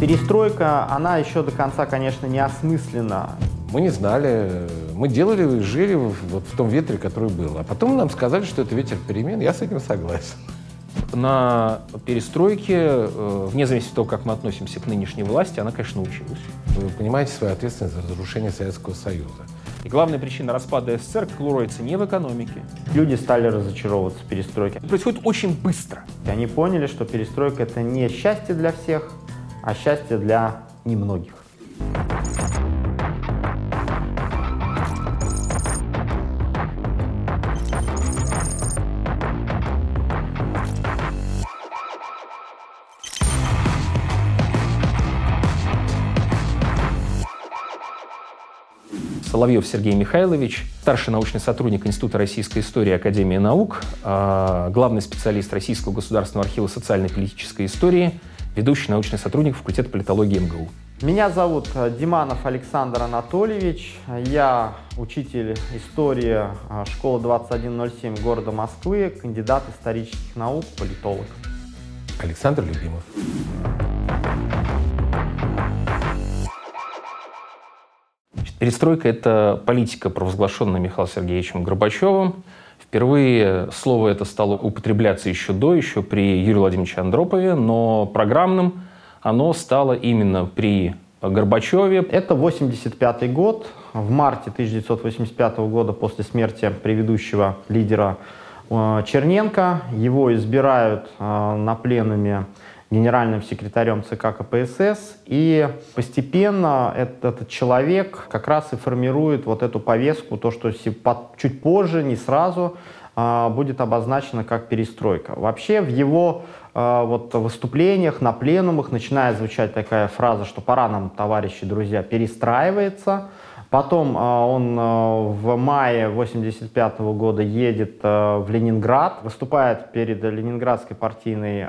Перестройка, она еще до конца, конечно, не осмыслена. Мы не знали, мы делали, жили вот в том ветре, который был. А потом нам сказали, что это ветер перемен, я с этим согласен. На перестройке, э, вне зависимости от того, как мы относимся к нынешней власти, она, конечно, училась. Вы понимаете свою ответственность за разрушение Советского Союза. И главная причина распада СССР кроется не в экономике. Люди стали разочаровываться в перестройке. Это происходит очень быстро. И они поняли, что перестройка — это не счастье для всех, а счастье для немногих. Соловьев Сергей Михайлович, старший научный сотрудник Института российской истории Академии наук, а, главный специалист Российского государственного архива социальной и политической истории, ведущий научный сотрудник факультета политологии МГУ. Меня зовут э, Диманов Александр Анатольевич. Я учитель истории э, школы 2107 города Москвы, кандидат исторических наук, политолог. Александр Любимов. Перестройка – это политика, провозглашенная Михаилом Сергеевичем Горбачевым. Впервые слово это стало употребляться еще до, еще при Юрии Владимировиче Андропове, но программным оно стало именно при Горбачеве. Это 85 год. В марте 1985 года, после смерти предыдущего лидера э, Черненко, его избирают э, на пленуме генеральным секретарем ЦК КПСС. И постепенно этот, этот человек как раз и формирует вот эту повестку, то, что чуть позже, не сразу, а, будет обозначено как перестройка. Вообще в его а, вот, выступлениях на пленумах начинает звучать такая фраза, что пора нам, товарищи, друзья, перестраивается. Потом а, он в мае 1985 года едет в Ленинград, выступает перед Ленинградской партийной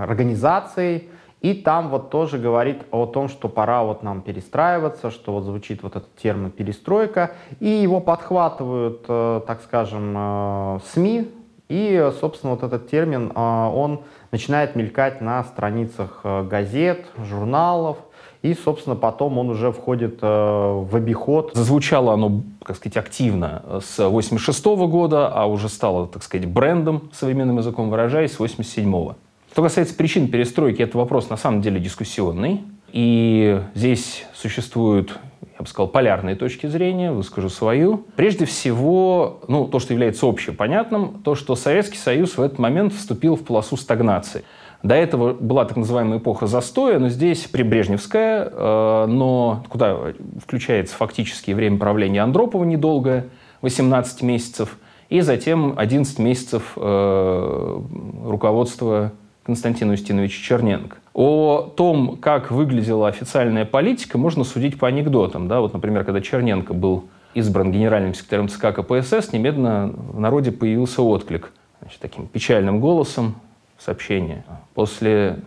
организацией, и там вот тоже говорит о том, что пора вот нам перестраиваться, что вот звучит вот этот термин перестройка, и его подхватывают, так скажем, СМИ, и, собственно, вот этот термин, он начинает мелькать на страницах газет, журналов, и, собственно, потом он уже входит в обиход. Зазвучало оно, как сказать, активно с 86 года, а уже стало, так сказать, брендом, современным языком выражаясь, с 87 -го. Что касается причин перестройки, это вопрос на самом деле дискуссионный. И здесь существуют, я бы сказал, полярные точки зрения, выскажу свою. Прежде всего, ну, то, что является общепонятным, то, что Советский Союз в этот момент вступил в полосу стагнации. До этого была так называемая эпоха застоя, но здесь прибрежневская, э, но куда включается фактически время правления Андропова недолгое, 18 месяцев, и затем 11 месяцев э, руководства Константина Устиновича Черненко. О том, как выглядела официальная политика, можно судить по анекдотам. Да? Вот, например, когда Черненко был избран генеральным секретарем ЦК КПСС, немедленно в народе появился отклик. Значит, таким печальным голосом сообщение. После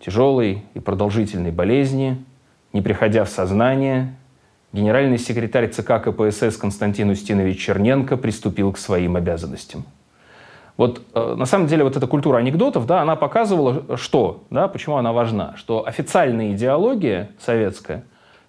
тяжелой и продолжительной болезни, не приходя в сознание, генеральный секретарь ЦК КПСС Константин Устинович Черненко приступил к своим обязанностям. Вот э, на самом деле вот эта культура анекдотов, да, она показывала, что, да, почему она важна, что официальная идеология советская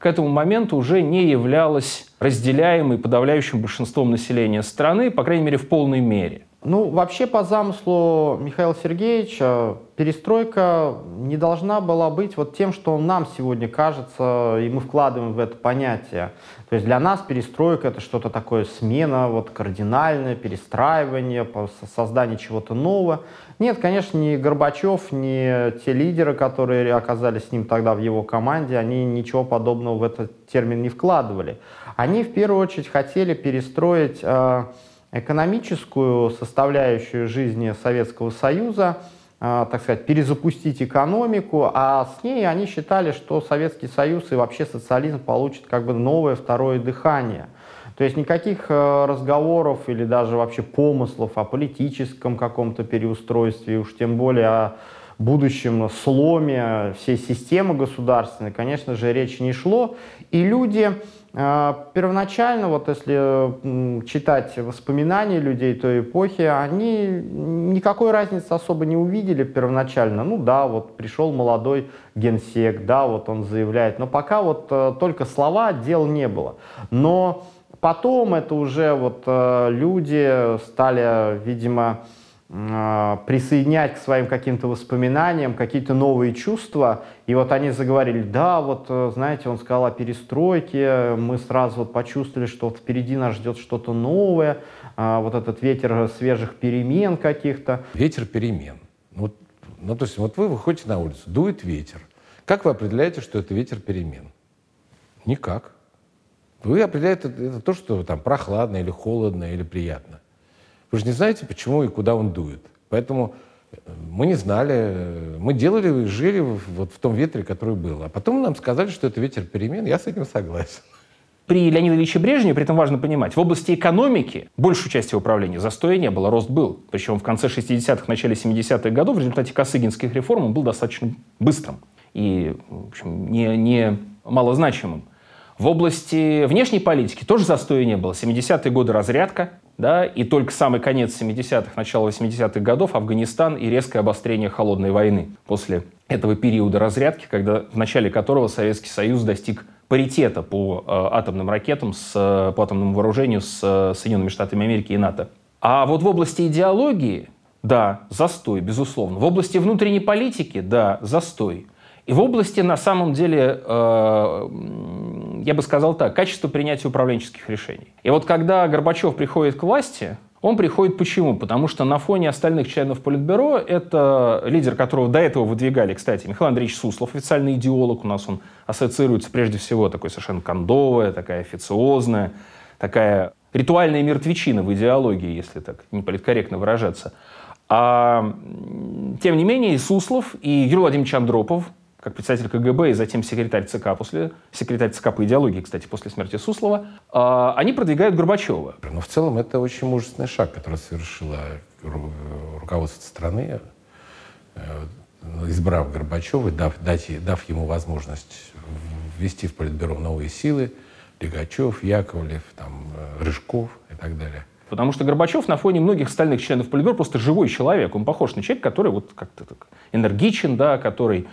к этому моменту уже не являлась разделяемой подавляющим большинством населения страны, по крайней мере, в полной мере. Ну, вообще, по замыслу Михаила Сергеевича, перестройка не должна была быть вот тем, что нам сегодня кажется, и мы вкладываем в это понятие. То есть для нас перестройка — это что-то такое смена, вот кардинальное, перестраивание, создание чего-то нового. Нет, конечно, ни Горбачев, ни те лидеры, которые оказались с ним тогда в его команде, они ничего подобного в этот термин не вкладывали. Они в первую очередь хотели перестроить э, экономическую составляющую жизни Советского Союза, э, так сказать, перезапустить экономику, а с ней они считали, что Советский Союз и вообще социализм получит как бы новое второе дыхание. То есть никаких э, разговоров или даже вообще помыслов о политическом каком-то переустройстве, уж тем более о будущем сломе всей системы государственной, конечно же, речи не шло. И люди а, первоначально, вот если читать воспоминания людей той эпохи, они никакой разницы особо не увидели первоначально. Ну да, вот пришел молодой генсек, да, вот он заявляет, но пока вот э, только слова, дел не было. Но потом это уже вот э, люди стали, видимо, а, присоединять к своим каким-то воспоминаниям какие-то новые чувства. И вот они заговорили, да, вот, э, знаете, он сказал о перестройке, мы сразу вот почувствовали, что вот впереди нас ждет что-то новое, а, вот этот ветер свежих перемен каких-то. Ветер перемен. Вот, ну, то есть вот вы выходите на улицу, дует ветер. Как вы определяете, что это ветер перемен? Никак. Вы определяете это, это то, что там прохладно или холодно или приятно. Вы же не знаете, почему и куда он дует. Поэтому э, мы не знали, мы делали, жили вот в том ветре, который был. А потом нам сказали, что это ветер перемен. Я с этим согласен. При Леониде Ильиче Брежневе, при этом важно понимать, в области экономики большую часть его управления застоя не было, рост был. Причем в конце 60-х, начале 70-х годов в результате косыгинских реформ он был достаточно быстрым и в общем, не, не малозначимым. В области внешней политики тоже застоя не было. 70-е годы разрядка, да, и только самый конец 70-х, начало 80-х годов Афганистан и резкое обострение холодной войны. После этого периода разрядки, когда, в начале которого Советский Союз достиг паритета по э, атомным ракетам, с, по атомному вооружению с э, Соединенными Штатами Америки и НАТО. А вот в области идеологии, да, застой, безусловно. В области внутренней политики, да, застой. И в области, на самом деле, э, я бы сказал так, качество принятия управленческих решений. И вот когда Горбачев приходит к власти, он приходит почему? Потому что на фоне остальных членов Политбюро это лидер, которого до этого выдвигали, кстати, Михаил Андреевич Суслов, официальный идеолог у нас, он ассоциируется прежде всего такой совершенно кондовая, такая официозная, такая ритуальная мертвечина в идеологии, если так не политкорректно выражаться. А, тем не менее, и Суслов, и Юрий Владимирович Андропов, как председатель КГБ и затем секретарь ЦК, после, секретарь ЦК по идеологии, кстати, после смерти Суслова, э, они продвигают Горбачева. Но в целом это очень мужественный шаг, который совершило руководство страны, э, избрав Горбачева, дав, дать, дав ему возможность ввести в Политбюро новые силы, Легачев, Яковлев, там, э, Рыжков и так далее. Потому что Горбачев на фоне многих остальных членов Политбюро просто живой человек. Он похож на человека, который вот как-то так энергичен, да, который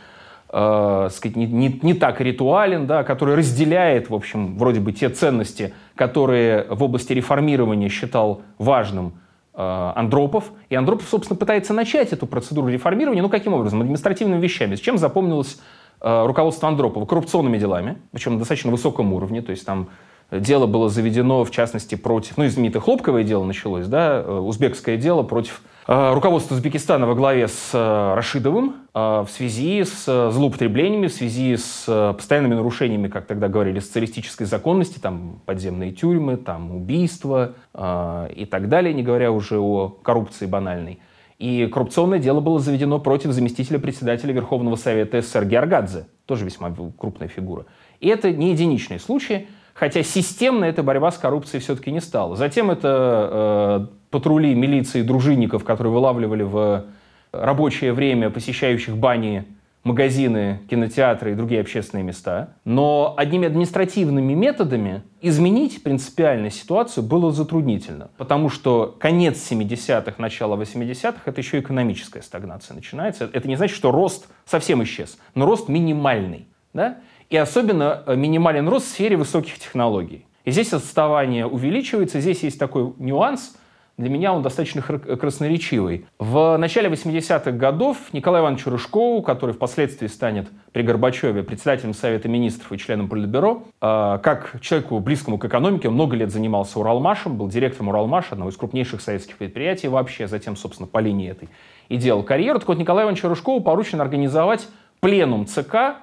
э, сказать, не, не, не так ритуален, да, который разделяет, в общем, вроде бы те ценности, которые в области реформирования считал важным э, Андропов. И Андропов, собственно, пытается начать эту процедуру реформирования, ну, каким образом? Административными вещами. С чем запомнилось э, руководство Андропова? Коррупционными делами, причем на достаточно высоком уровне, то есть там дело было заведено, в частности, против, ну, знаменитое хлопковое дело началось, да, э, узбекское дело против э, руководства Узбекистана во главе с э, Рашидовым в связи с злоупотреблениями, в связи с постоянными нарушениями, как тогда говорили, социалистической законности, там подземные тюрьмы, там убийства и так далее, не говоря уже о коррупции банальной. И коррупционное дело было заведено против заместителя председателя Верховного Совета СССР Георгадзе, тоже весьма крупная фигура. И это не единичные случаи. Хотя системно эта борьба с коррупцией все-таки не стала. Затем это э, патрули милиции дружинников, которые вылавливали в рабочее время посещающих бани, магазины, кинотеатры и другие общественные места. Но одними административными методами изменить принципиально ситуацию было затруднительно. Потому что конец 70-х, начало 80-х — это еще экономическая стагнация начинается. Это не значит, что рост совсем исчез, но рост минимальный. Да? И особенно э, минимален рост в сфере высоких технологий. И здесь отставание увеличивается. Здесь есть такой нюанс, для меня он достаточно красноречивый. В начале 80-х годов Николай Иванович Рыжкову, который впоследствии станет при Горбачеве председателем Совета министров и членом Политбюро, э, как человеку близкому к экономике, он много лет занимался Уралмашем, был директором Уралмаша, одного из крупнейших советских предприятий вообще, затем, собственно, по линии этой и делал карьеру. Так вот, Николаю Ивановичу Рыжкову поручено организовать пленум ЦК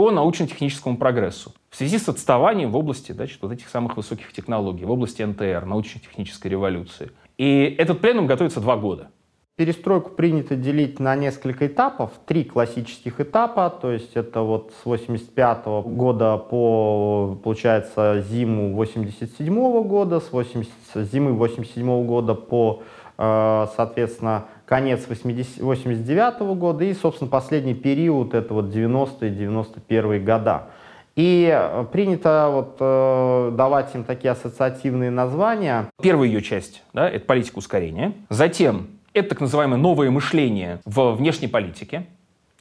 по научно-техническому прогрессу в связи с отставанием в области значит, вот этих самых высоких технологий, в области НТР, научно-технической революции. И этот пленум готовится два года. Перестройку принято делить на несколько этапов, три классических этапа, то есть это вот с 85 -го года по, получается, зиму 87 -го года, с, 80, с зимы 87 -го года по, э, соответственно, конец 80, 89 -го года и, собственно, последний период, это вот 90-е, 91 года. И э, принято вот, э, давать им такие ассоциативные названия. Первая ее часть да, — это политика ускорения. Затем это так называемое новое мышление в внешней политике,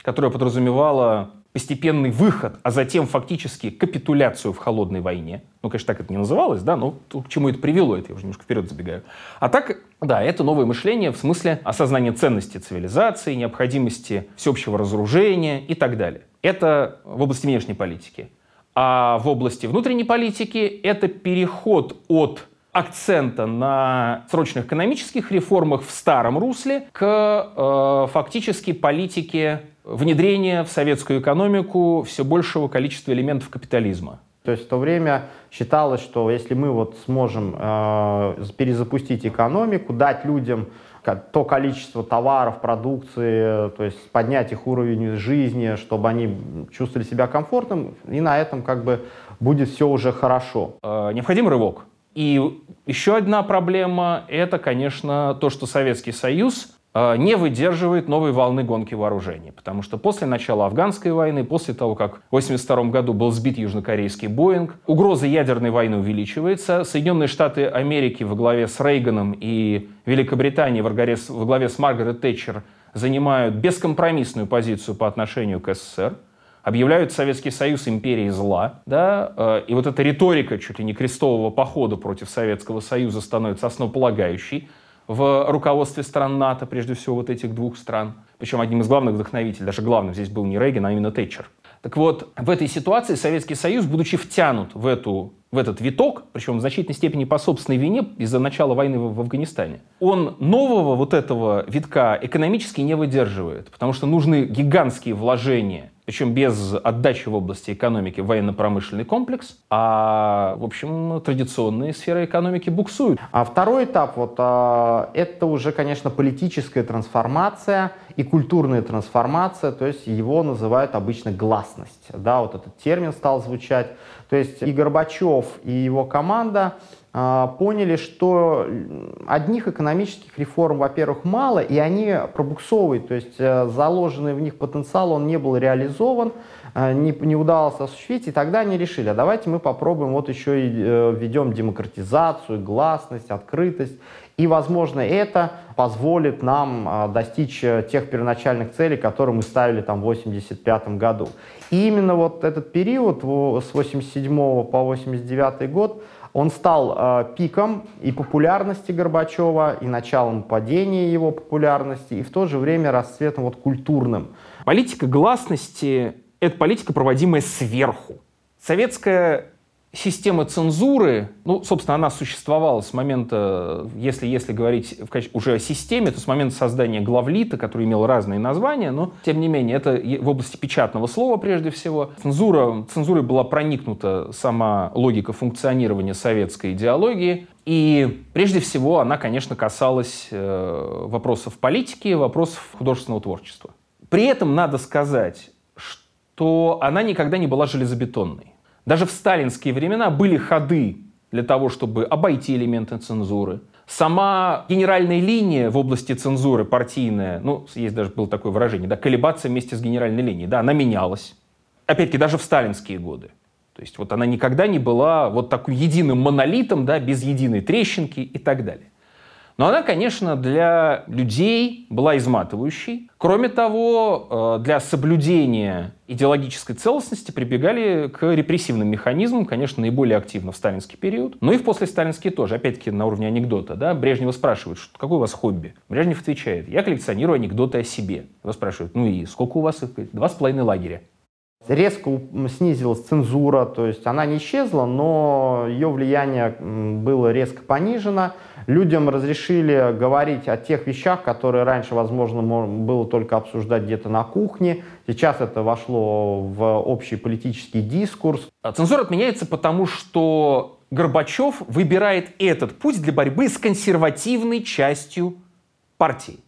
которое подразумевало постепенный выход, а затем фактически капитуляцию в холодной войне. Ну, конечно, так это не называлось, да, но к чему это привело, это я уже немножко вперед забегаю. А так, да, это новое мышление в смысле осознания ценности цивилизации, необходимости всеобщего разоружения и так далее. Это в области внешней политики. А в области внутренней политики это переход от акцента на срочных экономических реформах в старом русле к э, фактически политике внедрения в советскую экономику все большего количества элементов капитализма. То есть в то время считалось, что если мы вот сможем э, перезапустить экономику, дать людям то количество товаров, продукции, то есть поднять их уровень жизни, чтобы они чувствовали себя комфортным, и на этом как бы будет все уже хорошо. Э, необходим рывок. И еще одна проблема – это, конечно, то, что Советский Союз не выдерживает новой волны гонки вооружений. Потому что после начала афганской войны, после того, как в 1982 году был сбит южнокорейский Боинг, угроза ядерной войны увеличивается. Соединенные Штаты Америки во главе с Рейганом и Великобритания во главе, во главе с Маргарет Тэтчер занимают бескомпромиссную позицию по отношению к СССР объявляют Советский Союз империей зла, да, э, и вот эта риторика чуть ли не крестового похода против Советского Союза становится основополагающей в руководстве стран НАТО, прежде всего вот этих двух стран. Причем одним из главных вдохновителей, даже главным здесь был не Рейган, а именно Тэтчер. Так вот, в этой ситуации Советский Союз, будучи втянут в, эту, в этот виток, причем в значительной степени по собственной вине из-за начала войны в, в Афганистане, он нового вот этого витка экономически не выдерживает, потому что нужны гигантские вложения – причем без отдачи в области экономики военно-промышленный комплекс, а, в общем, традиционные сферы экономики буксуют. А второй этап, вот, а, это уже, конечно, политическая трансформация и культурная трансформация, то есть его называют обычно гласность. Да, вот этот термин стал звучать. То есть и Горбачев, и его команда поняли, что одних экономических реформ, во-первых, мало, и они пробуксовывают, то есть э, заложенный в них потенциал, он не был реализован, э, не, не удалось осуществить, и тогда они решили, а давайте мы попробуем вот еще и э, введем демократизацию, гласность, открытость, и, возможно, это позволит нам достичь тех первоначальных целей, которые мы ставили там в 1985 году. И именно вот этот период с 87 по 89 год он стал э, пиком и популярности Горбачева, и началом падения его популярности, и в то же время расцветом вот культурным. Политика гласности — это политика, проводимая сверху. Советская Система цензуры, ну, собственно, она существовала с момента, если, если говорить в уже о системе, то с момента создания главлита, который имел разные названия, но, тем не менее, это в области печатного слова прежде всего. Цензура, цензурой была проникнута сама логика функционирования советской идеологии, и прежде всего она, конечно, касалась э, вопросов политики, вопросов художественного творчества. При этом надо сказать, что она никогда не была железобетонной. Даже в сталинские времена были ходы для того, чтобы обойти элементы цензуры. Сама генеральная линия в области цензуры партийная, ну, есть даже было такое выражение, да, колебаться вместе с генеральной линией, да, она менялась. Опять-таки, даже в сталинские годы. То есть вот она никогда не была вот таким единым монолитом, да, без единой трещинки и так далее. Но она, конечно, для людей была изматывающей. Кроме того, э, для соблюдения идеологической целостности прибегали к репрессивным механизмам, конечно, наиболее активно в сталинский период, но и в послесталинский тоже, опять-таки на уровне анекдота. Да? Брежнева спрашивают, что, какое у вас хобби? Брежнев отвечает, я коллекционирую анекдоты о себе. Его спрашивают, ну и сколько у вас? Два с половиной лагеря. Резко снизилась цензура, то есть она не исчезла, но ее влияние было резко понижено. Людям разрешили говорить о тех вещах, которые раньше, возможно, было только обсуждать где-то на кухне. Сейчас это вошло в общий политический дискурс. А цензура отменяется потому, что Горбачев выбирает этот путь для борьбы с консервативной частью партии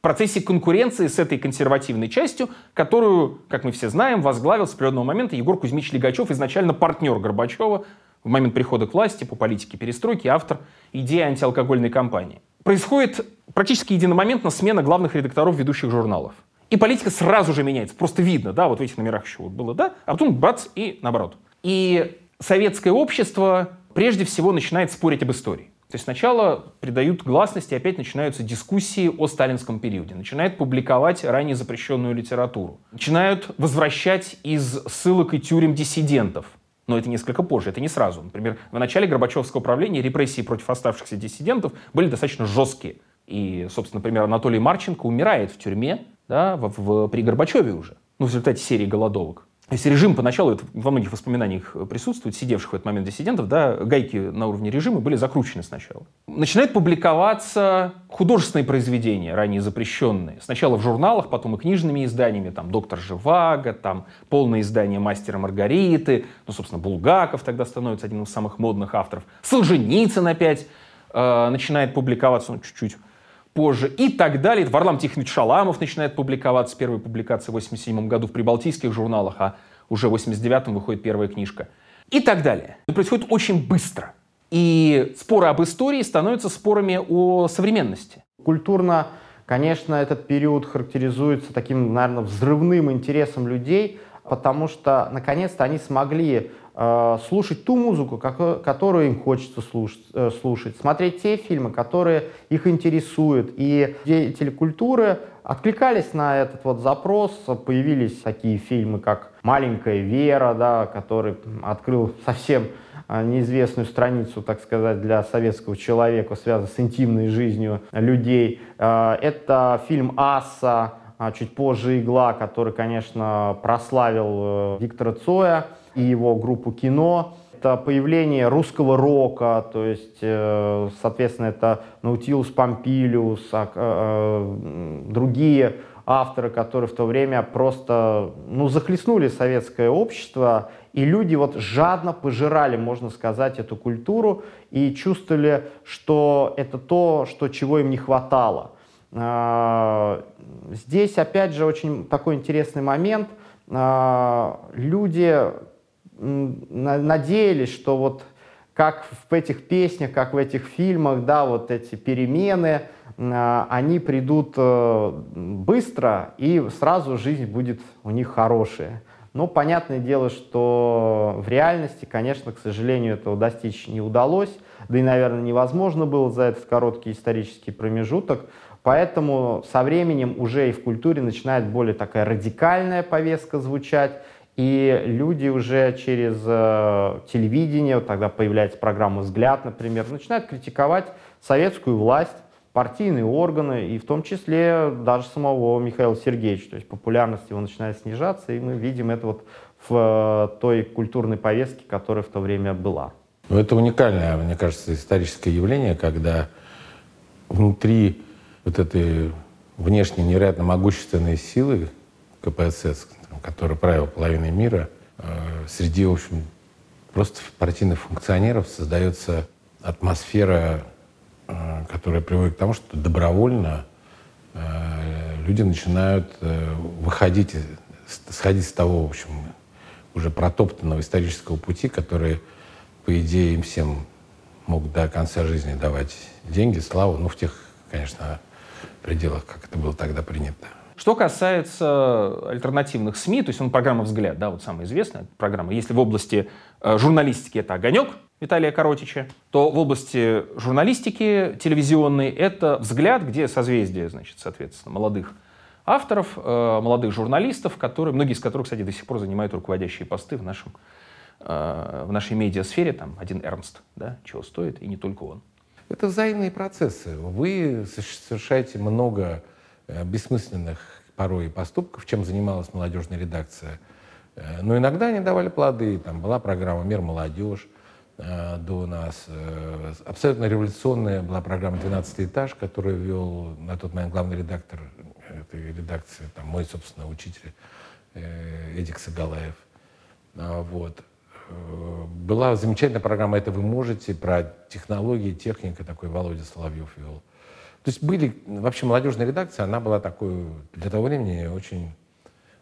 в процессе конкуренции с этой консервативной частью, которую, как мы все знаем, возглавил с определенного момента Егор Кузьмич Легачев, изначально партнер Горбачева в момент прихода к власти по политике перестройки, автор идеи антиалкогольной кампании. Происходит практически единомоментно смена главных редакторов ведущих журналов. И политика сразу же меняется. Просто видно, да, вот в этих номерах еще вот было, да, а потом бац, и наоборот. И советское общество прежде всего начинает спорить об истории. То есть сначала придают гласности, опять начинаются дискуссии о сталинском периоде. Начинают публиковать ранее запрещенную литературу. Начинают возвращать из ссылок и тюрем диссидентов. Но это несколько позже, это не сразу. Например, в начале Горбачевского правления репрессии против оставшихся диссидентов были достаточно жесткие. И, собственно, например, Анатолий Марченко умирает в тюрьме да, в, в, при Горбачеве уже, ну, в результате серии голодовок. Если режим поначалу, это во многих воспоминаниях присутствует, сидевших в этот момент диссидентов, да, гайки на уровне режима были закручены сначала. Начинают публиковаться художественные произведения, ранее запрещенные. Сначала в журналах, потом и книжными изданиями, там «Доктор Живаго», там полное издание «Мастера Маргариты», ну, собственно, Булгаков тогда становится одним из самых модных авторов. Солженицын опять э, начинает публиковаться, ну, чуть-чуть позже и так далее. Варлам Тихонович Шаламов начинает публиковаться, первая публикация в 87 году в прибалтийских журналах, а уже в 89-м выходит первая книжка. И так далее. Это происходит очень быстро. И споры об истории становятся спорами о современности. Культурно, конечно, этот период характеризуется таким, наверное, взрывным интересом людей, потому что, наконец-то, они смогли слушать ту музыку, которую им хочется слушать, э, слушать, смотреть те фильмы, которые их интересуют. И деятели культуры откликались на этот вот запрос. Появились такие фильмы, как «Маленькая Вера», да, который открыл совсем э, неизвестную страницу, так сказать, для советского человека, связанную с интимной жизнью людей. Это фильм «Асса», чуть позже «Игла», который, конечно, прославил Виктора Цоя и его группу кино. Это появление русского рока, то есть, э, соответственно, это Наутилус Помпилиус, а, э, другие авторы, которые в то время просто ну, захлестнули советское общество, и люди вот жадно пожирали, можно сказать, эту культуру и чувствовали, что это то, что, чего им не хватало. А, здесь, опять же, очень такой интересный момент. А, люди надеялись, что вот как в этих песнях, как в этих фильмах, да, вот эти перемены, а, они придут э, быстро, и сразу жизнь будет у них хорошая. Но понятное дело, что в реальности, конечно, к сожалению, этого достичь не удалось, да и, наверное, невозможно было за этот короткий исторический промежуток. Поэтому со временем уже и в культуре начинает более такая радикальная повестка звучать, и люди уже через э, телевидение, вот тогда появляется программа «Взгляд», например, начинают критиковать советскую власть, партийные органы, и в том числе даже самого Михаила Сергеевича. То есть популярность его начинает снижаться, и мы видим это вот в э, той культурной повестке, которая в то время была. Ну, это уникальное, мне кажется, историческое явление, когда внутри вот этой внешне невероятно могущественной силы КПСС, который правил половиной мира, э, среди, в общем, просто партийных функционеров создается атмосфера, э, которая приводит к тому, что добровольно э, люди начинают выходить, сходить с того, в общем, уже протоптанного исторического пути, который, по идее, им всем мог до конца жизни давать деньги, славу, ну, в тех, конечно, пределах, как это было тогда принято. Что касается альтернативных СМИ, то есть он программа «Взгляд», да, вот самая известная программа. Если в области э, журналистики это «Огонек» Виталия Коротича, то в области журналистики телевизионной это «Взгляд», где созвездие, значит, соответственно, молодых авторов, э, молодых журналистов, которые, многие из которых, кстати, до сих пор занимают руководящие посты в, нашем, э, в нашей медиасфере. Там один Эрнст, да, чего стоит, и не только он. Это взаимные процессы. Вы совершаете много бессмысленных порой поступков, чем занималась молодежная редакция. Э, но иногда они давали плоды. Там была программа «Мир молодежь» э, до нас. Абсолютно революционная была программа «12 этаж», которую вел на тот момент главный редактор этой редакции, там, мой, собственно, учитель Эдик Сагалаев. А, вот. Была замечательная программа «Это вы можете» про технологии, техника, такой Володя Соловьев вел. То есть были, вообще молодежная редакция, она была такой для того времени очень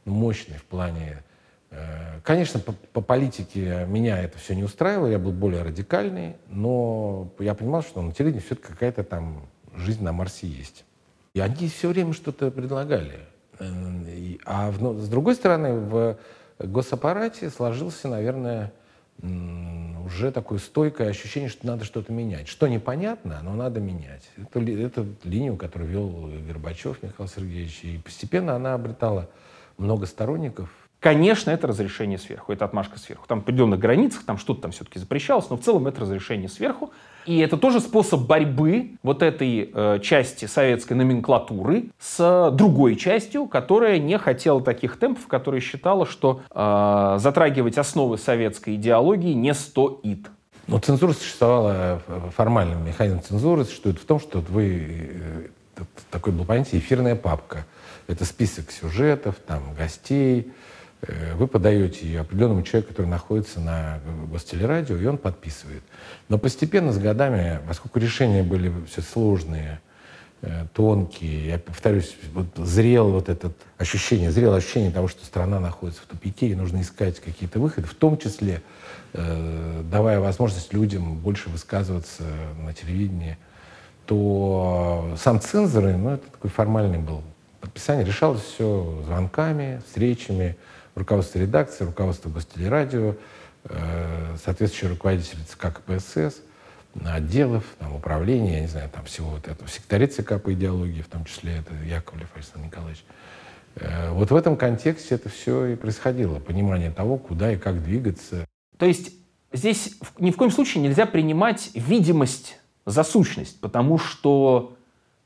мощной в плане... Э, конечно, по, по политике меня это все не устраивало, я был более радикальный, но я понимал, что на телевидении все-таки какая-то там жизнь на Марсе есть. И они все время что-то предлагали. А в, с другой стороны, в госаппарате сложился, наверное, уже такое стойкое ощущение, что надо что-то менять. Что непонятно, но надо менять. Это, это линию, которую вел Горбачев Михаил Сергеевич. И постепенно она обретала много сторонников. Конечно, это разрешение сверху, это отмашка сверху. Там в определенных границах, там что-то там все-таки запрещалось, но в целом это разрешение сверху. И это тоже способ борьбы вот этой э, части советской номенклатуры с другой частью, которая не хотела таких темпов, которая считала, что э, затрагивать основы советской идеологии не стоит. Но цензура существовала, э, формальный механизм цензуры существует в том, что вы, э, такой был понятие эфирная папка. Это список сюжетов, там, гостей, Э, вы подаете ее определенному человеку, который находится на гостелерадио, и он подписывает. Но постепенно, с годами, поскольку решения были все сложные, э, тонкие, я повторюсь, вот зрело вот это ощущение, зрело ощущение того, что страна находится в тупике, и нужно искать какие-то выходы, в том числе э, давая возможность людям больше высказываться на телевидении, то сам цензор, ну, это такой формальный был подписание, решалось все звонками, встречами, руководство редакции, руководство Гостелерадио, э, соответствующие руководители ЦК КПСС, отделов, там, управления, я не знаю, там всего вот этого, секретари ЦК по идеологии, в том числе это Яковлев Александр Николаевич. Э, вот в этом контексте это все и происходило, понимание того, куда и как двигаться. То есть здесь ни в коем случае нельзя принимать видимость за сущность, потому что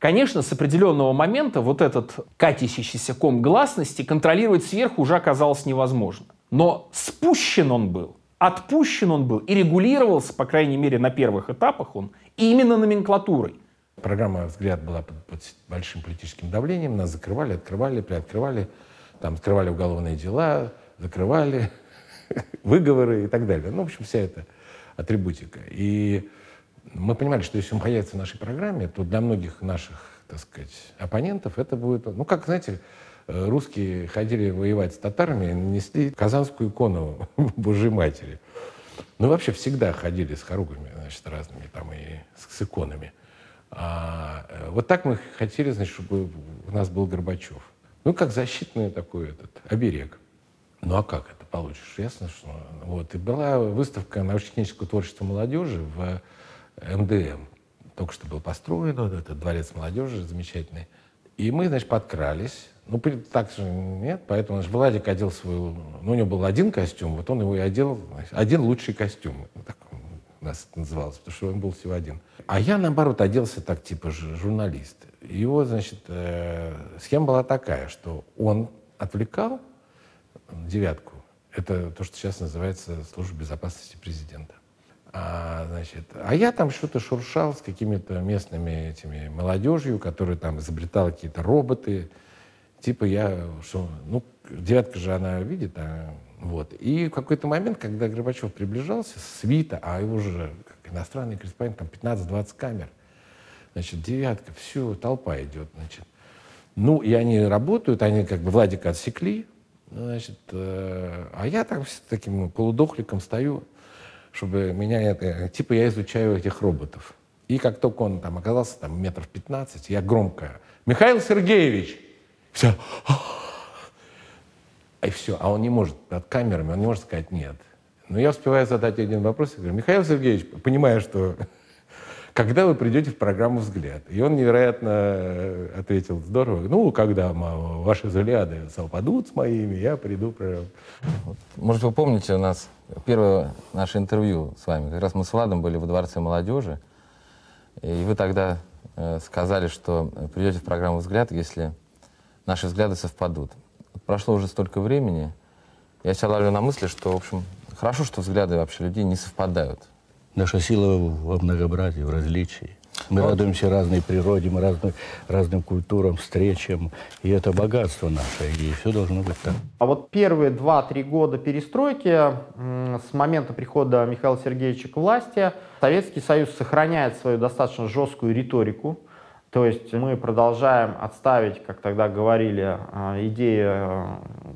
Конечно, с определенного момента вот этот катящийся ком гласности контролировать сверху уже оказалось невозможно. Но спущен он был, отпущен он был и регулировался, по крайней мере, на первых этапах он именно номенклатурой. Программа «Взгляд» была под, под большим политическим давлением. Нас закрывали, открывали, приоткрывали. Там открывали уголовные дела, закрывали, выговоры и так далее. Ну, в общем, вся эта атрибутика. И мы понимали, что если он появится в нашей программе, то для многих наших, так сказать, оппонентов это будет, ну, как, знаете, э, русские ходили воевать с татарами, несли казанскую икону Божьей Матери. Ну, вообще всегда ходили с хоругами, значит, разными там и с, с иконами. А, э, вот так мы хотели, значит, чтобы у нас был Горбачев. Ну, как защитный такой этот оберег. Ну, а как это получишь? Ясно, что... Вот. И была выставка научно-технического творчества молодежи в МДМ. Только что был построен, вот этот дворец молодежи замечательный. И мы, значит, подкрались. Ну, так же нет, поэтому наш Владик одел свой... Ну, у него был один костюм, вот он его и одел, один лучший костюм. Так у нас это называлось, потому что он был всего один. А я, наоборот, оделся так, типа журналист. Его, значит, э, схема была такая, что он отвлекал девятку. Это то, что сейчас называется служба безопасности президента. А, значит, а я там что-то шуршал с какими-то местными этими молодежью, которые там изобретала какие-то роботы. Типа я, что, ну, девятка же она видит, а, вот. И в какой-то момент, когда Горбачев приближался, свита, а его же как иностранный корреспондент, там 15-20 камер, значит, девятка, все, толпа идет, значит. Ну, и они работают, они как бы Владика отсекли, значит, э, а я там с таким полудохликом стою, чтобы меня это... Типа я изучаю этих роботов. И как только он там оказался, там, метров 15, я громко «Михаил Сергеевич!» Все. И все. А он не может, под камерами, он не может сказать «нет». Но я успеваю задать один вопрос. Я говорю, Михаил Сергеевич, понимая, что когда вы придете в программу «Взгляд». И он невероятно э, ответил, здорово, ну, когда ваши взгляды совпадут с моими, я приду. Может, вы помните у нас первое наше интервью с вами, как раз мы с Владом были во Дворце молодежи, и вы тогда э, сказали, что придете в программу «Взгляд», если наши взгляды совпадут. Прошло уже столько времени, я себя ловлю на мысли, что, в общем, хорошо, что взгляды вообще людей не совпадают. Наша сила во многообразии, в различии. Мы вот. радуемся разной природе, мы разным, разным культурам, встречам. И это богатство наше, и все должно быть так. А вот первые два-три года перестройки, с момента прихода Михаила Сергеевича к власти, Советский Союз сохраняет свою достаточно жесткую риторику. То есть мы продолжаем отставить, как тогда говорили, а, идеи э,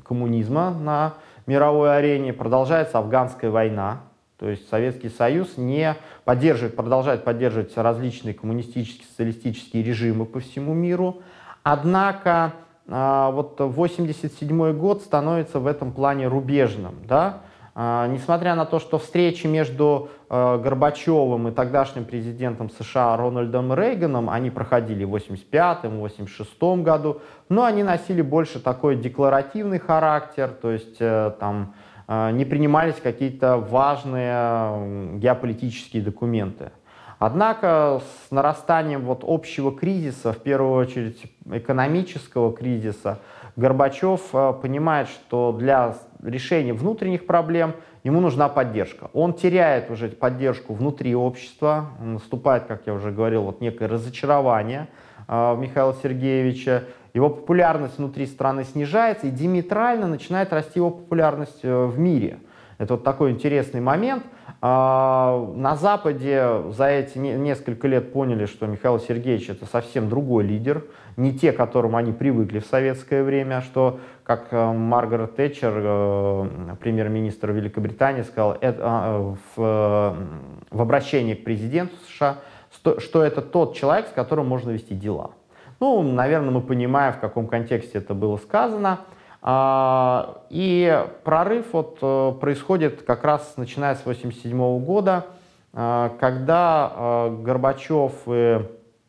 коммунизма на мировой арене. Продолжается афганская война, то есть Советский Союз не поддерживает, продолжает поддерживать различные коммунистические, социалистические режимы по всему миру. Однако а, вот 87 год становится в этом плане рубежным, да, а, несмотря на то, что встречи между э, Горбачевым и тогдашним президентом США Рональдом Рейганом, они проходили в 85-86 году, но они носили больше такой декларативный характер, то есть э, там не принимались какие-то важные геополитические документы. Однако с нарастанием вот общего кризиса, в первую очередь экономического кризиса, Горбачев э, понимает, что для решения внутренних проблем ему нужна поддержка. Он теряет уже поддержку внутри общества, наступает, как я уже говорил, вот некое разочарование в Михаила Сергеевича, его популярность внутри страны снижается, и диаметрально начинает расти его популярность э, в мире. Это вот такой интересный момент – а, на Западе за эти несколько лет поняли, что Михаил Сергеевич это совсем другой лидер, не те, к которым они привыкли в советское время, что, как э, Маргарет Тэтчер, э, премьер-министр Великобритании, сказал а, в обращении к президенту США, что это тот человек, с которым можно вести дела. Ну, наверное, мы понимаем, в каком контексте это было сказано. А, и прорыв вот э, происходит как раз начиная с 1987 года, э, когда э, Горбачев и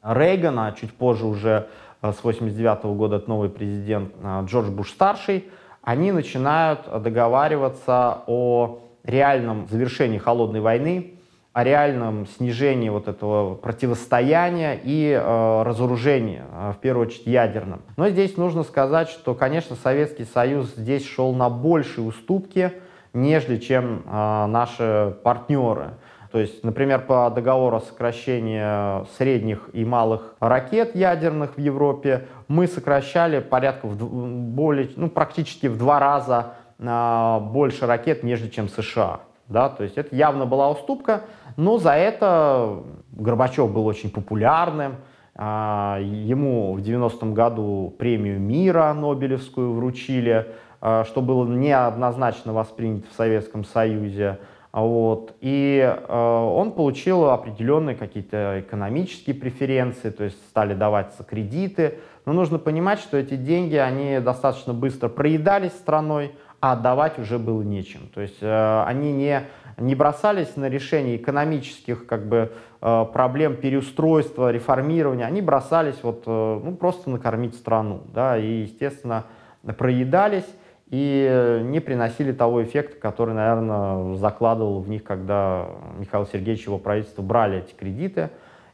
Рейган, а чуть позже уже с 1989 года это новый президент Джордж Буш-старший, они начинают договариваться о реальном завершении холодной войны, о реальном снижении вот этого противостояния и э, разоружении, э, в первую очередь ядерном. Но здесь нужно сказать, что, конечно, Советский Союз здесь шел на большие уступки, нежели чем э, наши партнеры. То есть, например, по договору о сокращении средних и малых ракет ядерных в Европе мы сокращали порядка в более, ну, практически в два раза э, больше ракет, нежели чем США. Да? То есть это явно была уступка, но за это Горбачев был очень популярным. А, ему в 90-м году премию мира Нобелевскую вручили, а, что было неоднозначно воспринято в Советском Союзе. Вот. И э, он получил определенные какие-то экономические преференции, то есть стали даваться кредиты. Но нужно понимать, что эти деньги, они достаточно быстро проедались страной, а отдавать уже было нечем. То есть э, они не, не бросались на решение экономических как бы, э, проблем переустройства, реформирования, они бросались вот, э, ну, просто накормить страну. Да, и, естественно, проедались и не приносили того эффекта, который, наверное, закладывал в них, когда Михаил Сергеевич и его правительство брали эти кредиты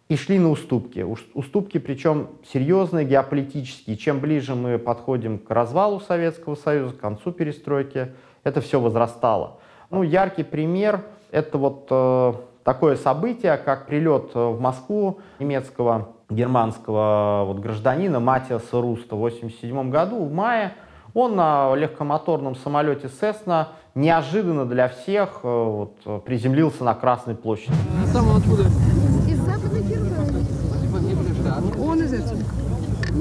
и шли на уступки. Уступки, причем серьезные, геополитические. Чем ближе мы подходим к развалу Советского Союза, к концу перестройки, это все возрастало. Ну, яркий пример — это вот э, такое событие, как прилет э, в Москву немецкого, германского вот, гражданина Матиаса Руста в 1987 году, в мае. Он на легкомоторном самолете Cessna неожиданно для всех э, вот, приземлился на Красной площади. Там откуда? Он из этого.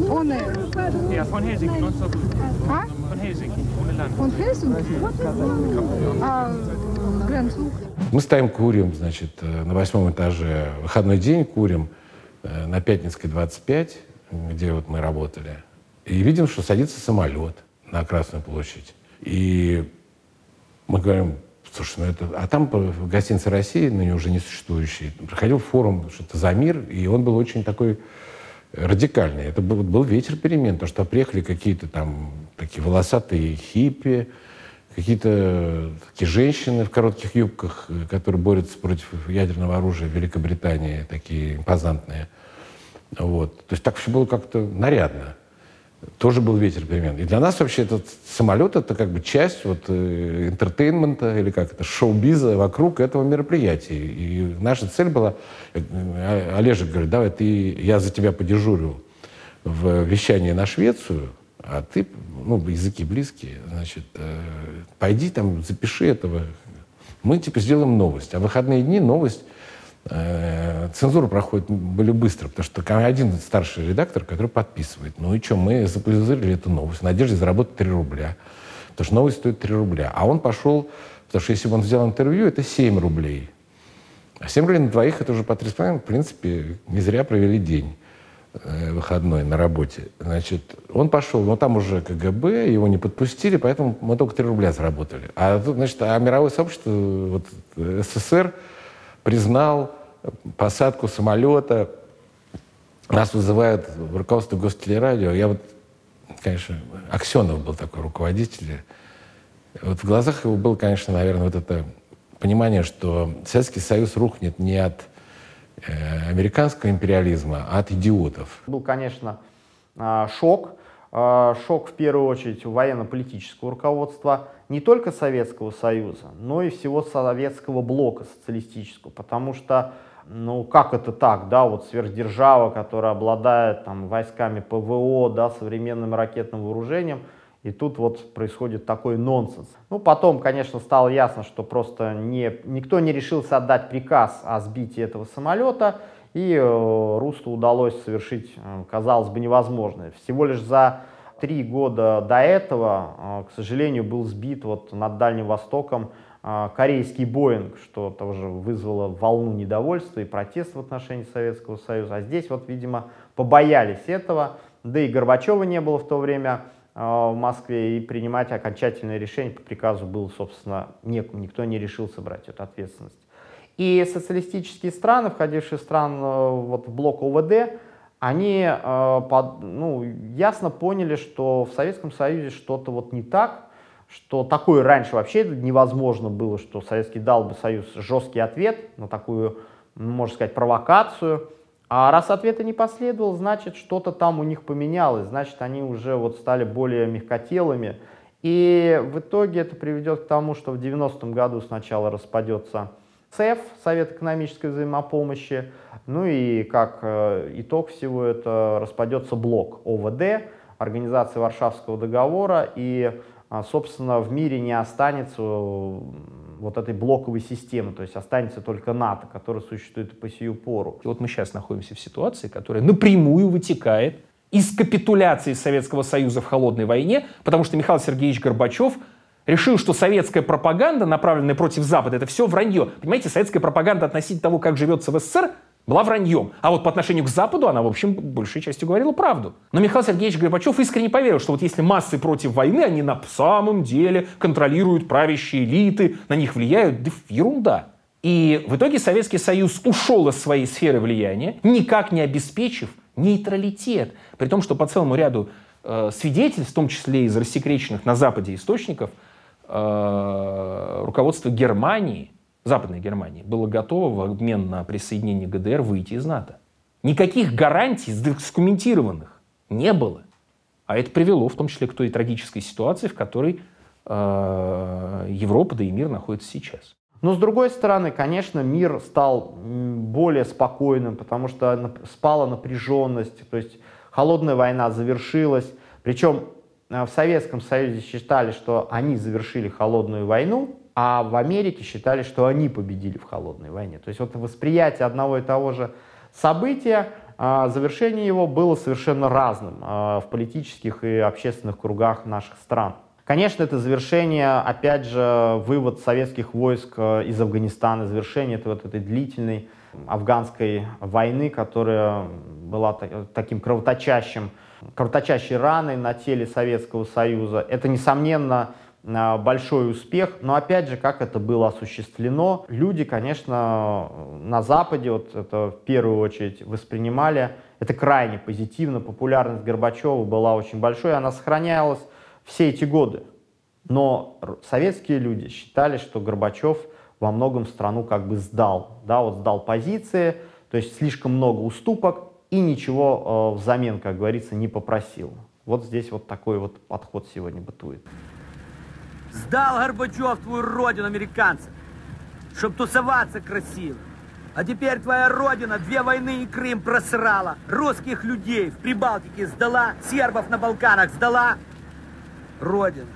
Он... Ja, från Helsinki, någon så. А? Från Helsinki, Он Хельсинки? А границу? Мы стоим, курим, значит, э, на восьмом этаже. Выходной день курим э, на Пятницкой 25, где вот мы работали. И видим, что садится самолет на Красную площадь. И мы говорим, слушай, ну это... А там в гостинице России, ныне уже не существующий, проходил форум что-то за мир, и он был очень такой радикальный. Это был, был ветер перемен, то что приехали какие-то там такие волосатые хиппи, какие-то такие женщины в коротких юбках, которые борются против ядерного оружия в Великобритании, такие импозантные. Вот. То есть так все было как-то нарядно тоже был ветер перемен. И для нас вообще этот самолет это как бы часть вот э, интертейнмента или как это шоу-биза вокруг этого мероприятия. И наша цель была, э, Олежек говорит, давай ты, я за тебя подежурю в вещании на Швецию, а ты, ну, языки близкие, значит, э, пойди там, запиши этого. Мы, типа, сделаем новость. А в выходные дни новость Э, цензура проходит более быстро, потому что один старший редактор, который подписывает. Ну и что, мы запозырили эту новость надежде заработать 3 рубля. Потому что новость стоит 3 рубля. А он пошел, потому что если бы он взял интервью, это 7 рублей. А 7 рублей на двоих, это уже по 3,5, в принципе, не зря провели день. э, выходной на работе. Значит, он пошел, но там уже КГБ, его не подпустили, поэтому мы только 3 рубля заработали. А тут, значит, а мировое сообщество, вот, СССР признал посадку самолета, нас вызывают в руководство гостелерадио. Я вот, конечно, Аксенов был такой руководитель. Вот в глазах его было, конечно, наверное, вот это понимание, что Советский Союз рухнет не от э, американского империализма, а от идиотов. Был, конечно, а, шок. А, шок, в первую очередь, у военно-политического руководства не только Советского Союза, но и всего советского блока социалистического, потому что ну как это так, да, вот сверхдержава, которая обладает там войсками ПВО, да, современным ракетным вооружением, и тут вот происходит такой нонсенс. Ну, потом, конечно, стало ясно, что просто не, никто не решился отдать приказ о сбитии этого самолета, и э, Русту удалось совершить, э, казалось бы, невозможное. Всего лишь за три года до этого, э, к сожалению, был сбит вот над Дальним Востоком а, корейский Боинг, что тоже вызвало волну недовольства и протест в отношении Советского Союза. А здесь вот, видимо, побоялись этого, да и Горбачева не было в то время а, в Москве, и принимать окончательное решение по приказу было, собственно, некому, никто не решился брать эту ответственность. И социалистические страны, входившие стран э, вот, в блок ОВД, они э, под, ну, ясно поняли, что в Советском Союзе что-то вот не так, что такое раньше вообще невозможно было, что Советский дал бы Союз жесткий ответ на такую, можно сказать, провокацию. А раз ответа не последовал, значит, что-то там у них поменялось, значит, они уже вот стали более мягкотелыми. И в итоге это приведет к тому, что в 90-м году сначала распадется ЦЕФ, Совет экономической взаимопомощи, ну и как э, итог всего это распадется блок ОВД, Организации Варшавского договора, и а, собственно, в мире не останется э, вот этой блоковой системы, то есть останется только НАТО, которая существует по сию пору. И вот мы сейчас находимся в ситуации, которая напрямую вытекает из капитуляции Советского Союза в холодной войне, потому что Михаил Сергеевич Горбачев решил, что советская пропаганда, направленная против Запада, это все вранье. Понимаете, советская пропаганда относительно того, как живется в СССР, была враньем. А вот по отношению к Западу она, в общем, большей частью говорила правду. Но Михаил Сергеевич Горбачев искренне поверил, что вот если массы против войны, они на самом деле контролируют правящие элиты, на них влияют, да ерунда. И в итоге Советский Союз ушел из своей сферы влияния, никак не обеспечив нейтралитет. При том, что по целому ряду э, свидетельств, в том числе из рассекреченных на Западе источников, руководство Германии Западной Германии было готово в обмен на присоединение ГДР выйти из НАТО. Никаких гарантий сдокументированных не было. А это привело в том числе к той трагической ситуации, в которой э, Европа, да и мир находится сейчас. Но с другой стороны, конечно, мир стал более спокойным, потому что спала напряженность, то есть холодная война завершилась. Причем э, в Советском Союзе считали, что они завершили холодную войну, а в Америке считали, что они победили в холодной войне. То есть вот восприятие одного и того же события, а, завершение его было совершенно разным а, в политических и общественных кругах наших стран. Конечно, это завершение, опять же, вывод советских войск э, из Афганистана, завершение этой, вот этой длительной афганской войны, которая была таким кровоточащим, кровоточащей раной на теле Советского Союза. Это, несомненно, большой успех, но опять же, как это было осуществлено, люди, конечно, на Западе, вот это в первую очередь воспринимали, это крайне позитивно, популярность Горбачева была очень большой, она сохранялась все эти годы. Но советские люди считали, что Горбачев во многом страну как бы сдал, да, вот сдал позиции, то есть слишком много уступок и ничего э, взамен, как говорится, не попросил. Вот здесь вот такой вот подход сегодня бытует. Сдал Горбачев твою родину американцам, чтоб тусоваться красиво. А теперь твоя родина две войны и Крым просрала. Русских людей в Прибалтике сдала, сербов на Балканах сдала. Родина.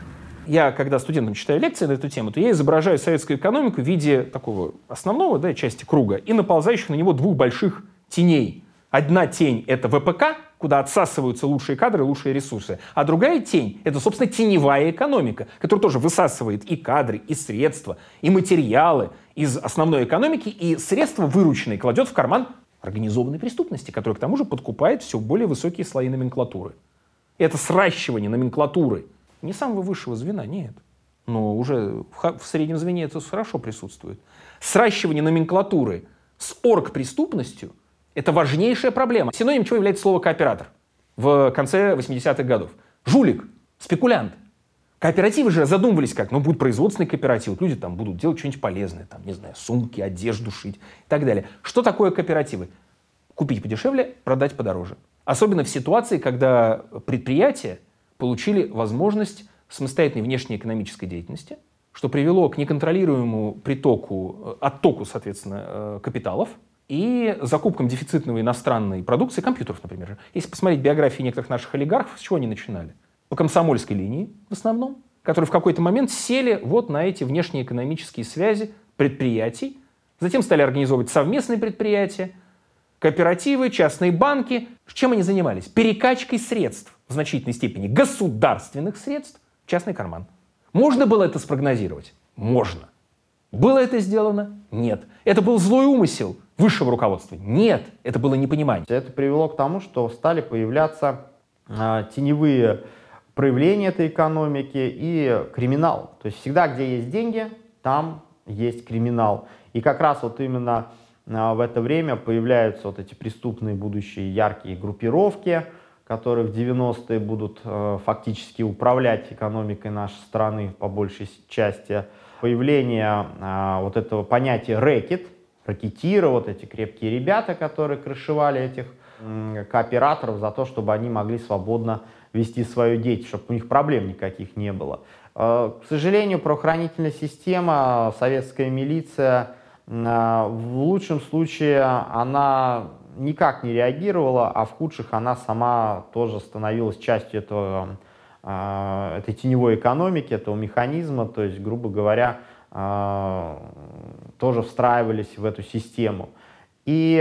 Я, когда студентам читаю лекции на эту тему, то я изображаю советскую экономику в виде такого основного да, части круга и наползающих на него двух больших теней. Одна тень — это ВПК, куда отсасываются лучшие кадры, лучшие ресурсы. А другая тень — это, собственно, теневая экономика, которая тоже высасывает и кадры, и средства, и материалы из основной экономики, и средства вырученные кладет в карман организованной преступности, которая к тому же подкупает все более высокие слои номенклатуры. Это сращивание номенклатуры не самого высшего звена, нет. Но уже в среднем звене это хорошо присутствует. Сращивание номенклатуры с оргпреступностью – это важнейшая проблема. Синоним чего является слово «кооператор» в конце 80-х годов. Жулик, спекулянт. Кооперативы же задумывались как, ну, будет производственный кооператив, люди там будут делать что-нибудь полезное, там, не знаю, сумки, одежду шить и так далее. Что такое кооперативы? Купить подешевле, продать подороже. Особенно в ситуации, когда предприятия получили возможность самостоятельной внешней экономической деятельности, что привело к неконтролируемому притоку, э, оттоку, соответственно, э, капиталов и закупкам дефицитной иностранной продукции, компьютеров, например. Если посмотреть биографии некоторых наших олигархов, с чего они начинали? По комсомольской линии в основном, которые в какой-то момент сели вот на эти внешнеэкономические связи предприятий, затем стали организовывать совместные предприятия, кооперативы, частные банки. Чем они занимались? Перекачкой средств в значительной степени государственных средств в частный карман. Можно было это спрогнозировать? Можно. Было это сделано? Нет. Это был злой умысел высшего руководства? Нет. Это было непонимание. Это привело к тому, что стали появляться э, теневые проявления этой экономики и криминал. То есть всегда, где есть деньги, там есть криминал. И как раз вот именно а, в это время появляются вот эти преступные будущие яркие группировки, которые в 90-е будут э, фактически управлять экономикой нашей страны по большей части. Появление э, вот этого понятия рэкет, ракетира, вот эти крепкие ребята, которые крышевали этих э, кооператоров за то, чтобы они могли свободно вести свою деятельность, чтобы у них проблем никаких не было. Э, к сожалению, правоохранительная система, советская милиция – Э, в лучшем случае она никак не реагировала, а в худших она сама тоже становилась частью этого, этой теневой экономики, этого механизма, то есть, грубо говоря, э, тоже встраивались в эту систему. И,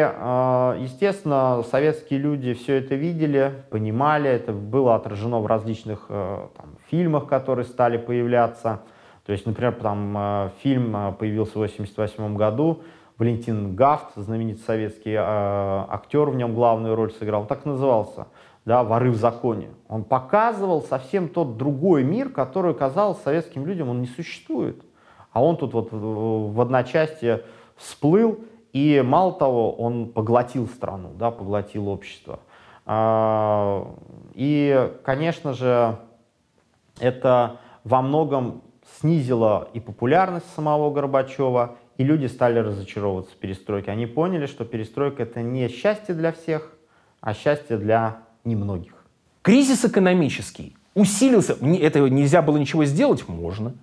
естественно, советские люди все это видели, понимали, это было отражено в различных там, фильмах, которые стали появляться – то есть, например, там э, фильм э, появился в 1988 году, Валентин Гафт, знаменитый советский э, актер, в нем главную роль сыграл, так назывался, да, «Воры в законе». Он показывал совсем тот другой мир, который, казалось, советским людям он не существует. А он тут вот в одночасье всплыл, и мало того, он поглотил страну, да, поглотил общество. А, и, конечно же, это во многом снизила и популярность самого Горбачева, и люди стали разочаровываться в перестройке. Они поняли, что перестройка это не счастье для всех, а счастье для немногих. Кризис экономический усилился. Это нельзя было ничего сделать? Можно.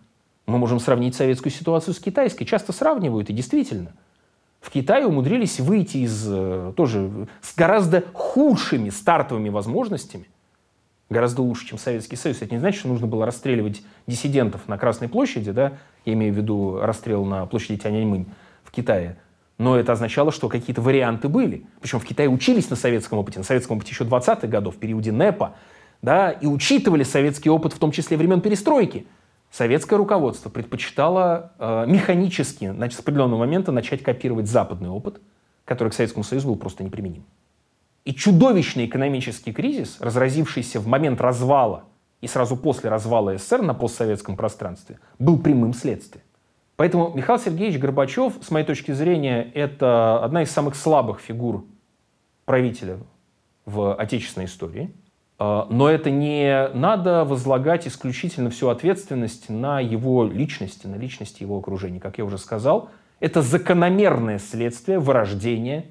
Мы можем сравнить советскую ситуацию с китайской. Часто сравнивают, и действительно. В Китае умудрились выйти из э, тоже с гораздо худшими стартовыми возможностями гораздо лучше, чем Советский Союз. Это не значит, что нужно было расстреливать диссидентов на Красной площади, да, я имею в виду расстрел на площади Тяньаньмынь в Китае. Но это означало, что какие-то варианты были. Причем в Китае учились на советском опыте, на советском опыте еще 20-х годов, в периоде НЭПа, да, и учитывали советский опыт, в том числе времен перестройки. Советское руководство предпочитало э, механически, значит, с определенного момента начать копировать западный опыт, который к Советскому Союзу был просто неприменим. И чудовищный экономический кризис, разразившийся в момент развала и сразу после развала СССР на постсоветском пространстве, был прямым следствием. Поэтому Михаил Сергеевич Горбачев, с моей точки зрения, это одна из самых слабых фигур правителя в отечественной истории. А, но это не надо возлагать исключительно всю ответственность на его личности, на личности его окружения. Как я уже сказал, это закономерное следствие вырождения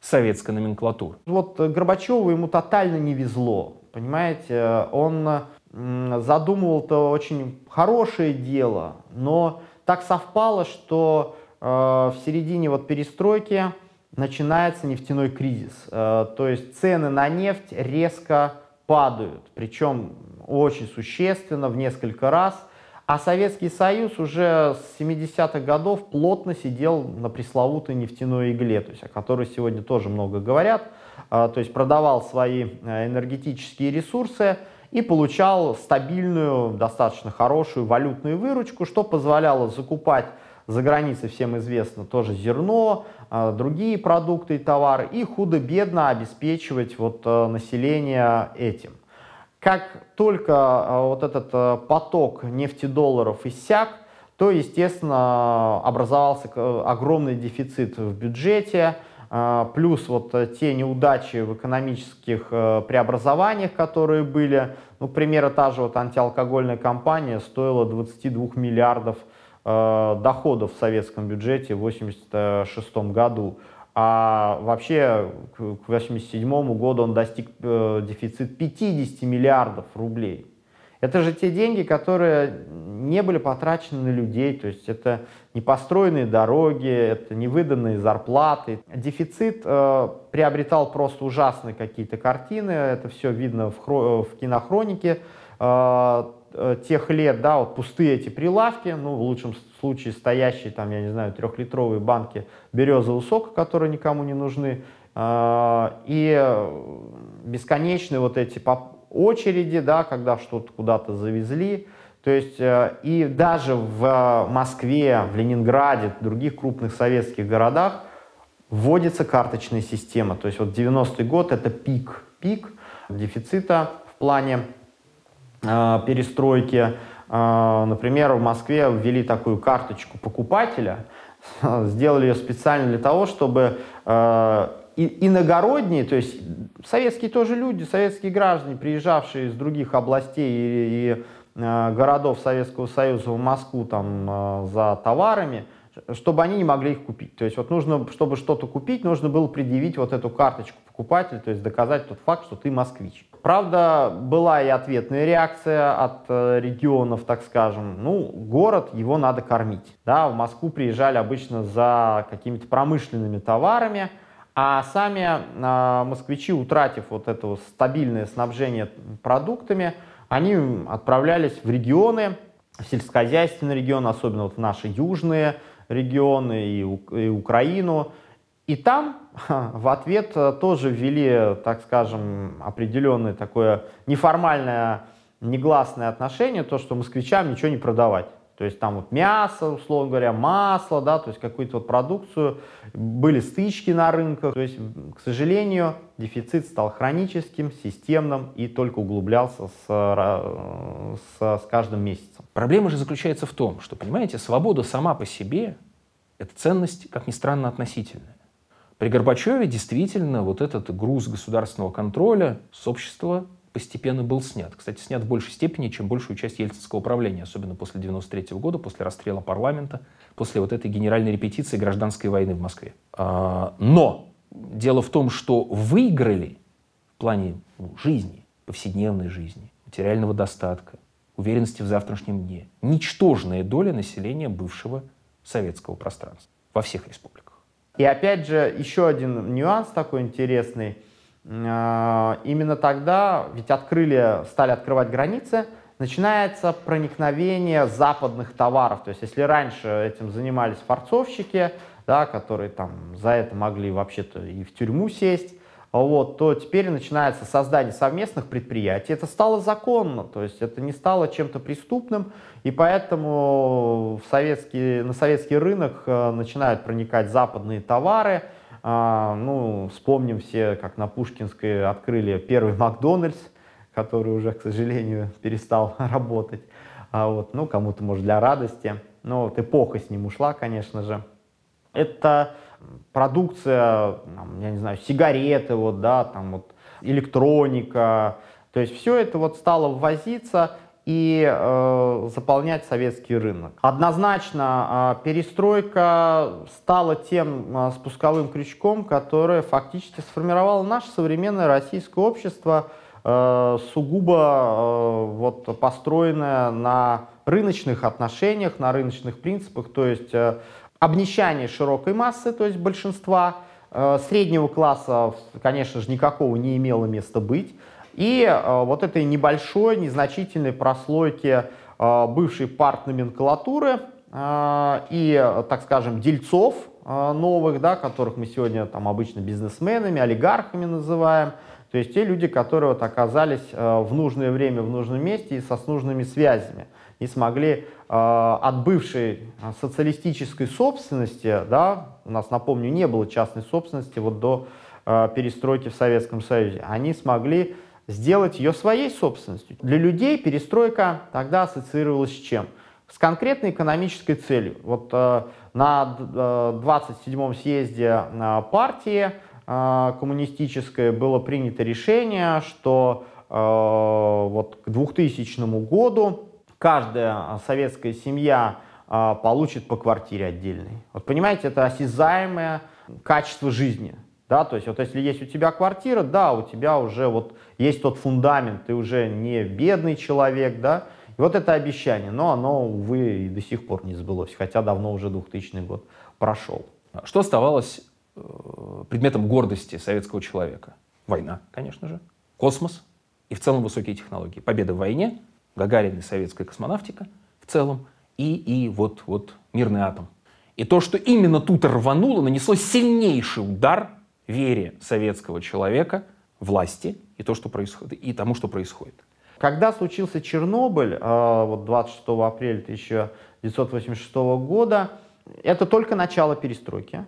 советской номенклатуры. Вот Горбачеву ему тотально не везло, понимаете, он задумывал-то очень хорошее дело, но так совпало, что э, в середине вот перестройки начинается нефтяной кризис. Э, то есть цены на нефть резко падают, причем очень существенно, в несколько раз. А Советский Союз уже с 70-х годов плотно сидел на пресловутой нефтяной игле, то есть, о которой сегодня тоже много говорят, а, то есть продавал свои э, энергетические ресурсы и получал стабильную, достаточно хорошую валютную выручку, что позволяло закупать за границей всем известно тоже зерно, э, другие продукты и товары, и худо-бедно обеспечивать вот население этим. Как только вот этот поток нефтедолларов иссяк, то, естественно, образовался огромный дефицит в бюджете, а, плюс вот э, те неудачи в экономических э, преобразованиях, которые были. Ну, к примеру, та же вот антиалкогольная кампания стоила 22 миллиардов э, доходов в советском бюджете в 1986 году. А вообще к 1987 году он достиг дефицит 50 миллиардов рублей. Это же те деньги, которые не были потрачены на людей, то есть это не построенные дороги, это не выданные зарплаты. Дефицит э, приобретал просто ужасные какие-то картины, это все видно в, хро- в кинохронике э, э, тех лет, да, вот пустые эти прилавки, ну, в лучшем случае стоящие там, я не знаю, трехлитровые банки березового сока, которые никому не нужны, э, и бесконечные вот эти очереди, да, когда что-то куда-то завезли. То есть э, и даже в Москве, в Ленинграде, в других крупных советских городах вводится карточная система. То есть вот 90-й год это пик, пик дефицита в плане э, перестройки. Э, например, в Москве ввели такую карточку покупателя, сделали ее специально для того, чтобы э, иногородние, то есть советские тоже люди, советские граждане, приезжавшие из других областей и, и э, городов Советского Союза в Москву там, э, за товарами, чтобы они не могли их купить. То есть вот нужно, чтобы что-то купить, нужно было предъявить вот эту карточку покупателя, то есть доказать тот факт, что ты москвич. Правда, была и ответная реакция от э, регионов, так скажем. Ну, город, его надо кормить. Да, в Москву приезжали обычно за какими-то промышленными товарами, а сами э, москвичи, утратив вот это стабильное снабжение продуктами, они отправлялись в регионы, в сельскохозяйственные регионы, особенно вот в наши южные регионы и, и Украину. И там в ответ тоже ввели, так скажем, определенное такое неформальное, негласное отношение, то, что москвичам ничего не продавать. То есть там вот мясо, условно говоря, масло, да, то есть какую-то вот продукцию, были стычки на рынках. То есть, к сожалению, дефицит стал хроническим, системным и только углублялся с, с, с каждым месяцем. Проблема же заключается в том, что, понимаете, свобода сама по себе – это ценность, как ни странно, относительная. При Горбачеве действительно вот этот груз государственного контроля с общества постепенно был снят. Кстати, снят в большей степени, чем большую часть ельцинского правления, особенно после 93 года, после расстрела парламента, после вот этой генеральной репетиции гражданской войны в Москве. А, но дело в том, что выиграли в плане ну, жизни, повседневной жизни, материального достатка, уверенности в завтрашнем дне, ничтожная доля населения бывшего советского пространства во всех республиках. И опять же, еще один нюанс такой интересный – именно тогда, ведь открыли, стали открывать границы, начинается проникновение западных товаров. То есть если раньше этим занимались форцовщики, да, которые там за это могли вообще-то и в тюрьму сесть, вот, то теперь начинается создание совместных предприятий. Это стало законно, то есть это не стало чем-то преступным, и поэтому в советский, на советский рынок э, начинают проникать западные товары – а, ну, вспомним все, как на Пушкинской открыли первый Макдональдс, который уже, к сожалению, перестал работать. А вот, ну, кому-то, может, для радости. Но вот эпоха с ним ушла, конечно же. Это продукция, я не знаю, сигареты, вот, да, там вот электроника. То есть все это вот стало ввозиться, и э, заполнять советский рынок. Однозначно э, перестройка стала тем э, спусковым крючком, которое фактически сформировало наше современное российское общество, э, сугубо э, вот, построенное на рыночных отношениях, на рыночных принципах, то есть э, обнищание широкой массы, то есть большинства, э, среднего класса, конечно же, никакого не имело места быть. И э, вот этой небольшой, незначительной прослойки э, бывшей партноменклатуры э, и, так скажем, дельцов новых, да, которых мы сегодня там обычно бизнесменами, олигархами называем, то есть те люди, которые вот оказались в нужное время, в нужном месте и со с нужными связями. и смогли от бывшей социалистической собственности, да, у нас, напомню, не было частной собственности вот до перестройки в Советском Союзе, они смогли сделать ее своей собственностью. Для людей перестройка тогда ассоциировалась с чем? С конкретной экономической целью. Вот э, на э, 27-м съезде э, партии э, коммунистической было принято решение, что э, вот к 2000 году каждая советская семья э, получит по квартире отдельной. Вот понимаете, это осязаемое качество жизни. Да, то есть вот если есть у тебя квартира, да, у тебя уже вот есть тот фундамент, ты уже не бедный человек, да, и вот это обещание, но оно, увы, и до сих пор не сбылось, хотя давно уже 2000 год прошел. Что оставалось э, предметом гордости советского человека? Война, конечно же, космос и в целом высокие технологии. Победа в войне, Гагарин и советская космонавтика в целом, и, и вот, вот мирный атом. И то, что именно тут рвануло, нанесло сильнейший удар вере советского человека, власти и, то, что происходит, и тому, что происходит. Когда случился Чернобыль, э, вот 26 апреля 1986 года, это только начало перестройки.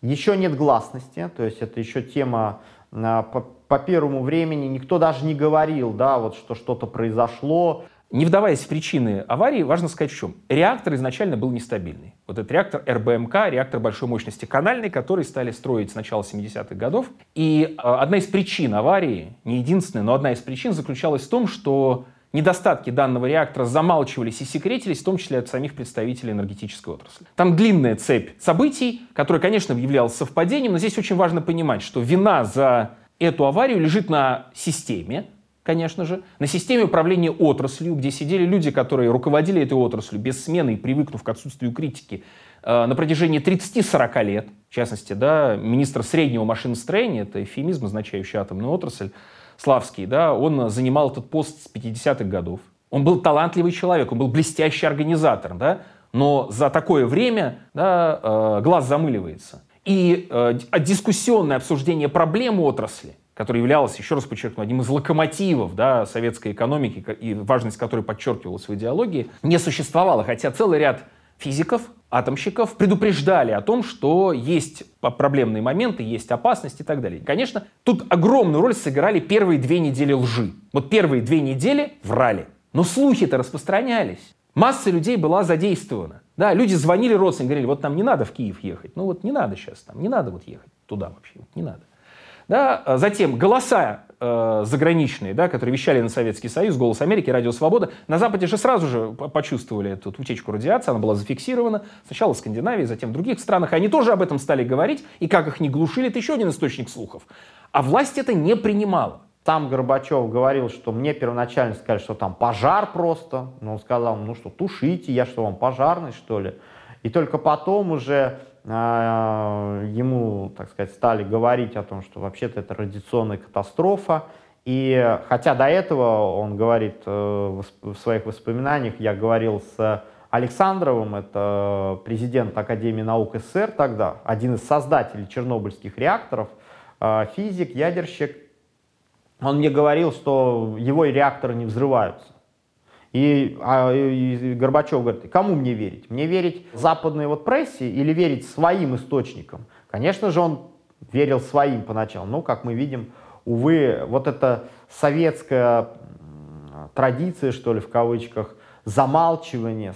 Еще нет гласности, то есть это еще тема э, по, по первому времени, никто даже не говорил, да, вот что что-то произошло, не вдаваясь в причины аварии, важно сказать в чем. Реактор изначально был нестабильный. Вот этот реактор РБМК, реактор большой мощности канальный, который стали строить с начала 70-х годов. И а, одна из причин аварии, не единственная, но одна из причин заключалась в том, что недостатки данного реактора замалчивались и секретились, в том числе от самих представителей энергетической отрасли. Там длинная цепь событий, которая, конечно, являлась совпадением, но здесь очень важно понимать, что вина за эту аварию лежит на системе, конечно же, на системе управления отраслью, где сидели люди, которые руководили этой отраслью без смены и привыкнув к отсутствию критики э, на протяжении 30-40 лет, в частности, да, министр среднего машиностроения, это эфемизм, означающий атомную отрасль, Славский, да, он занимал этот пост с 50-х годов. Он был талантливый человек, он был блестящий организатор, да, но за такое время да, э, глаз замыливается. И э, дискуссионное обсуждение проблем отрасли – которая являлась, еще раз подчеркну, одним из локомотивов да, советской экономики и важность которой подчеркивалась в идеологии, не существовало. Хотя целый ряд физиков, атомщиков предупреждали о том, что есть проблемные моменты, есть опасность и так далее. Конечно, тут огромную роль сыграли первые две недели лжи. Вот первые две недели врали. Но слухи-то распространялись. Масса людей была задействована. Да, люди звонили родственникам, говорили, вот нам не надо в Киев ехать. Ну вот не надо сейчас там, не надо вот ехать туда вообще, вот не надо. Да? А затем голоса э, заграничные, да, которые вещали на Советский Союз, «Голос Америки», «Радио Свобода», на Западе же сразу же почувствовали эту утечку радиации, она была зафиксирована, сначала в Скандинавии, затем в других странах. Они тоже об этом стали говорить, и как их не глушили, это еще один источник слухов. А власть это не принимала. Там Горбачев говорил, что мне первоначально сказали, что там пожар просто. Но он сказал, ну что, тушите, я что, вам пожарный, что ли? И только потом уже ему, так сказать, стали говорить о том, что вообще-то это радиационная катастрофа. И хотя до этого он говорит э, в своих воспоминаниях, я говорил с Александровым, это президент Академии наук СССР тогда, один из создателей чернобыльских реакторов, э, физик, ядерщик, он мне говорил, что его реакторы не взрываются. И, а, и Горбачев говорит, кому мне верить? Мне верить западной вот прессе или верить своим источникам? Конечно же, он верил своим поначалу. Но, как мы видим, увы, вот эта советская традиция, что ли, в кавычках, замалчивание,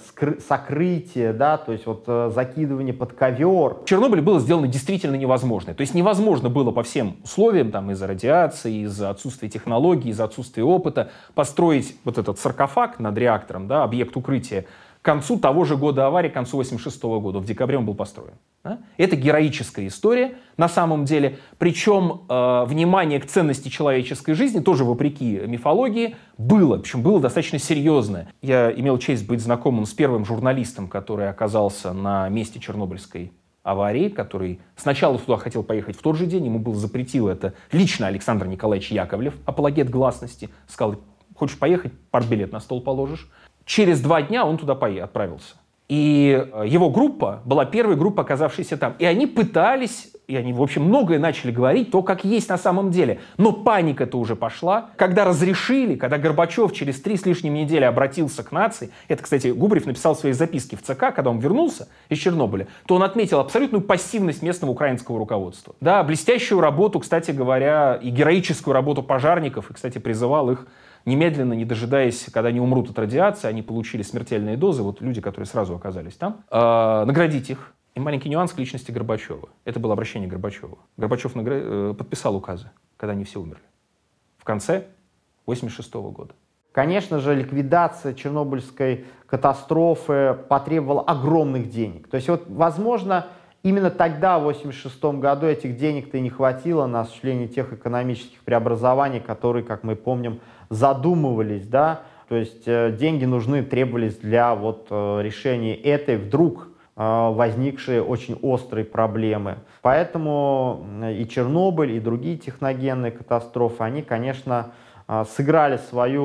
сокрытие, да, то есть вот э, закидывание под ковер. В Чернобыле было сделано действительно невозможное. То есть невозможно было по всем условиям, там, из-за радиации, из-за отсутствия технологий, из-за отсутствия опыта, построить вот этот саркофаг над реактором, да, объект укрытия, к концу того же года аварии, к концу 86 года, в декабре он был построен. Да? Это героическая история на самом деле. Причем э, внимание к ценности человеческой жизни, тоже вопреки мифологии, было. Причем было достаточно серьезное. Я имел честь быть знакомым с первым журналистом, который оказался на месте Чернобыльской аварии, который сначала туда хотел поехать в тот же день, ему было запретил это лично Александр Николаевич Яковлев, апологет гласности, сказал, хочешь поехать, партбилет на стол положишь. Через два дня он туда отправился. И э, его группа была первой группой, оказавшейся там. И они пытались и они, в общем, многое начали говорить, то, как есть на самом деле. Но паника-то уже пошла. Когда разрешили, когда Горбачев через три с лишним недели обратился к нации, это, кстати, Губарев написал в своей записке в ЦК, когда он вернулся из Чернобыля, то он отметил абсолютную пассивность местного украинского руководства. Да, блестящую работу, кстати говоря, и героическую работу пожарников, и, кстати, призывал их немедленно, не дожидаясь, когда они умрут от радиации, они получили смертельные дозы, вот люди, которые сразу оказались там, э, наградить их, и маленький нюанс к личности Горбачева. Это было обращение Горбачева. Горбачев награ... Э, подписал указы, когда они все умерли. В конце 1986 года. Конечно же, ликвидация Чернобыльской катастрофы потребовала огромных денег. То есть, вот, возможно, именно тогда, в 1986 году, этих денег-то и не хватило на осуществление тех экономических преобразований, которые, как мы помним, задумывались, да, то есть э, деньги нужны, требовались для вот э, решения этой вдруг Э, возникшие очень острые проблемы. Поэтому и Чернобыль, и другие техногенные катастрофы, они, конечно, сыграли свою,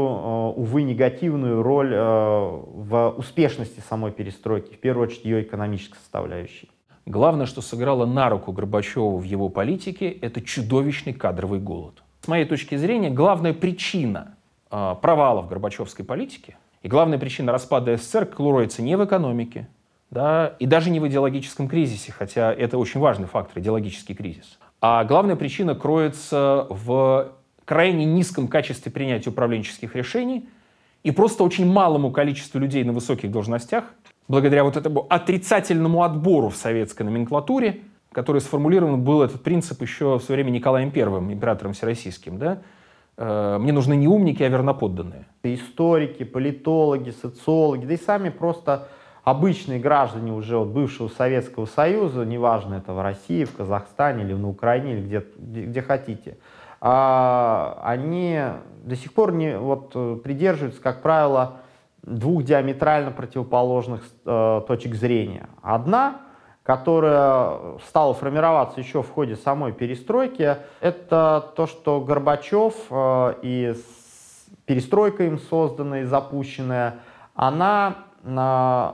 увы, негативную роль в успешности самой перестройки, в первую очередь ее экономической составляющей. Главное, что сыграло на руку Горбачеву в его политике, это чудовищный кадровый голод. С моей точки зрения, главная причина провала в горбачевской политике и главная причина распада СССР кроется не в экономике, да, и даже не в идеологическом кризисе, хотя это очень важный фактор, идеологический кризис. А главная причина кроется в крайне низком качестве принятия управленческих решений и просто очень малому количеству людей на высоких должностях, благодаря вот этому отрицательному отбору в советской номенклатуре, который сформулирован был этот принцип еще в свое время Николаем I, императором всероссийским, да, э, мне нужны не умники, а верноподданные. Историки, политологи, социологи, да и сами просто обычные граждане уже от бывшего Советского Союза, неважно это в России, в Казахстане или на Украине, или где, где, хотите, а, они до сих пор не, вот, придерживаются, как правило, двух диаметрально противоположных э, точек зрения. Одна, которая стала формироваться еще в ходе самой перестройки, это то, что Горбачев э, и перестройка им созданная и запущенная, она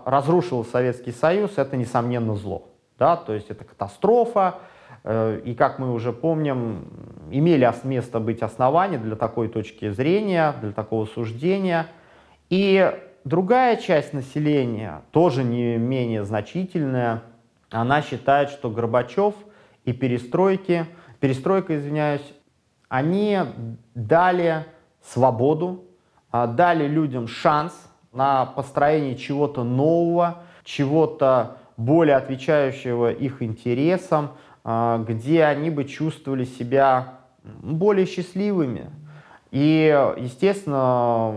разрушил Советский Союз, это, несомненно, зло. Да? То есть это катастрофа, э, и, как мы уже помним, имели место быть основания для такой точки зрения, для такого суждения. И другая часть населения, тоже не менее значительная, она считает, что Горбачев и перестройки, перестройка, извиняюсь, они дали свободу, а, дали людям шанс на построение чего-то нового, чего-то более отвечающего их интересам, а, где они бы чувствовали себя более счастливыми. И, естественно,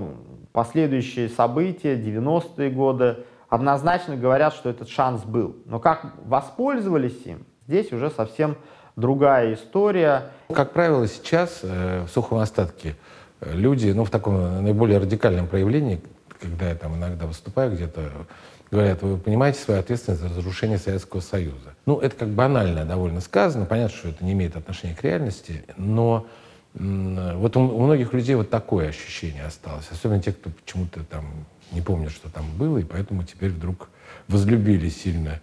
последующие события, 90-е годы, однозначно говорят, что этот шанс был. Но как воспользовались им, здесь уже совсем другая история. Как правило, сейчас э, в сухом остатке э, люди, ну, в таком наиболее радикальном проявлении, когда я там иногда выступаю где-то, говорят, вы понимаете свою ответственность за разрушение Советского Союза. Ну, это как банально довольно сказано, понятно, что это не имеет отношения к реальности, но вот у, у многих людей вот такое ощущение осталось, особенно те, кто почему-то там не помнят, что там было, и поэтому теперь вдруг возлюбили сильно.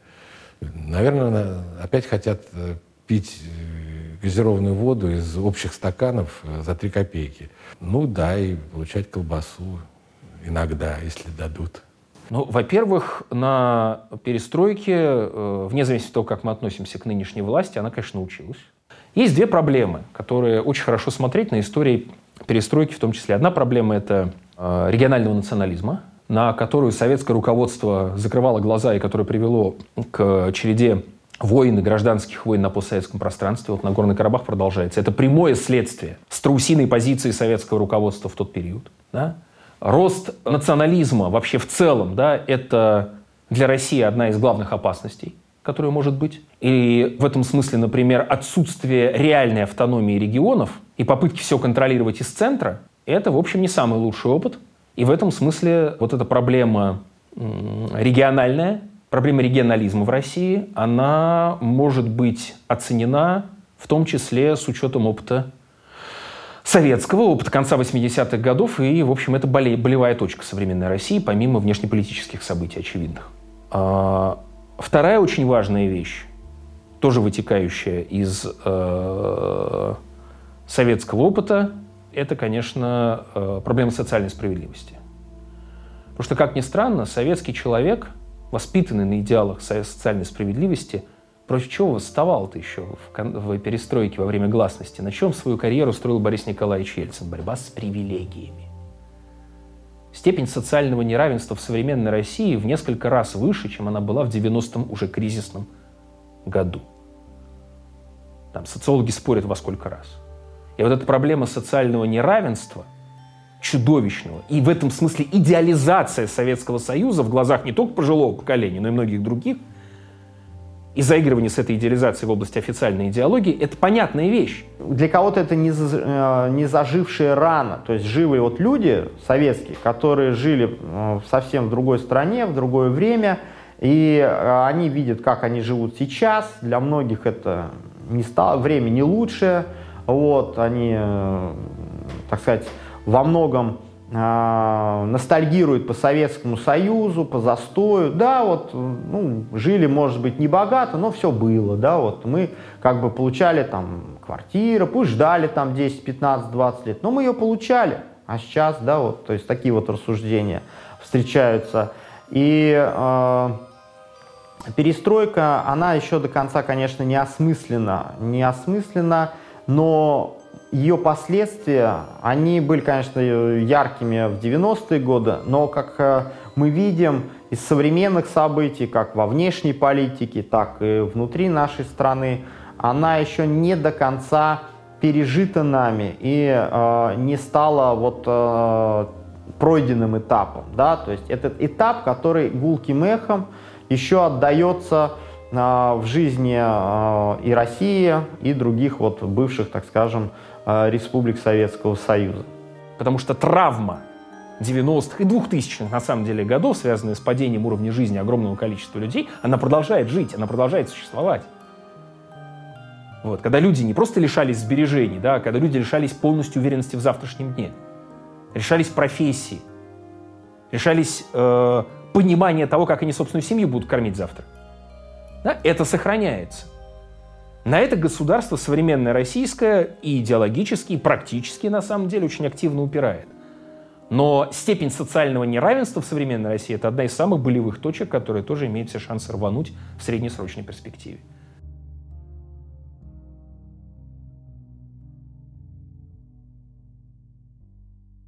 Наверное, опять хотят э, пить э, газированную воду из общих стаканов э, за три копейки. Ну да, и получать колбасу, иногда, если дадут? Ну, во-первых, на перестройке, вне зависимости от того, как мы относимся к нынешней власти, она, конечно, научилась. Есть две проблемы, которые очень хорошо смотреть на истории перестройки в том числе. Одна проблема – это регионального национализма, на которую советское руководство закрывало глаза и которое привело к череде войн и гражданских войн на постсоветском пространстве. Вот Нагорный Карабах продолжается. Это прямое следствие страусиной позиции советского руководства в тот период. Да? Рост национализма вообще в целом, да, это для России одна из главных опасностей, которая может быть. И в этом смысле, например, отсутствие реальной автономии регионов и попытки все контролировать из центра, это, в общем, не самый лучший опыт. И в этом смысле вот эта проблема региональная, проблема регионализма в России, она может быть оценена в том числе с учетом опыта советского опыта конца 80-х годов, и, в общем, это болевая точка современной России, помимо внешнеполитических событий очевидных. А, вторая очень важная вещь тоже вытекающая из э, советского опыта, это, конечно, э, проблема социальной справедливости. Потому что, как ни странно, советский человек, воспитанный на идеалах социальной справедливости, против чего восставал-то еще в, перестройке во время гласности? На чем свою карьеру строил Борис Николаевич Ельцин? Борьба с привилегиями. Степень социального неравенства в современной России в несколько раз выше, чем она была в 90-м уже кризисном году. Там социологи спорят во сколько раз. И вот эта проблема социального неравенства, чудовищного, и в этом смысле идеализация Советского Союза в глазах не только пожилого поколения, но и многих других, и заигрывание с этой идеализацией в области официальной идеологии, это понятная вещь. Для кого-то это не, э, не зажившие рано. То есть живые вот люди советские, которые жили э, совсем в другой стране, в другое время, и э, они видят, как они живут сейчас. Для многих это не стало, время не лучшее. Вот, они, э, так сказать, во многом э, ностальгируют по Советскому Союзу, по застою. Да, вот, ну, жили, может быть, не богато, но все было, да, вот мы как бы получали там квартиру, пусть ждали там 10, 15, 20 лет, но мы ее получали. А сейчас, да, вот, то есть такие вот рассуждения встречаются. И э, перестройка, она еще до конца, конечно, не осмыслена. Не осмыслена, но ее последствия, они были, конечно, яркими в 90-е годы, но, как э, мы видим из современных событий, как во внешней политике, так и внутри нашей страны, она еще не до конца пережита нами и э, не стала вот э, пройденным этапом. Да? То есть этот этап, который гулким эхом еще отдается в жизни а, и России, и других вот бывших, так скажем, а, республик Советского Союза. Потому что травма 90-х и 2000-х, на самом деле, годов, связанная с падением уровня жизни огромного количества людей, она продолжает жить, она продолжает существовать. Вот, когда люди не просто лишались сбережений, да, когда люди лишались полностью уверенности в завтрашнем дне, решались профессии, решались э, понимания того, как они собственную семью будут кормить завтра да, это сохраняется. На это государство современное российское и идеологически, и практически на самом деле очень активно упирает. Но степень социального неравенства в современной России – это одна из самых болевых точек, которая тоже имеет все шансы рвануть в среднесрочной перспективе.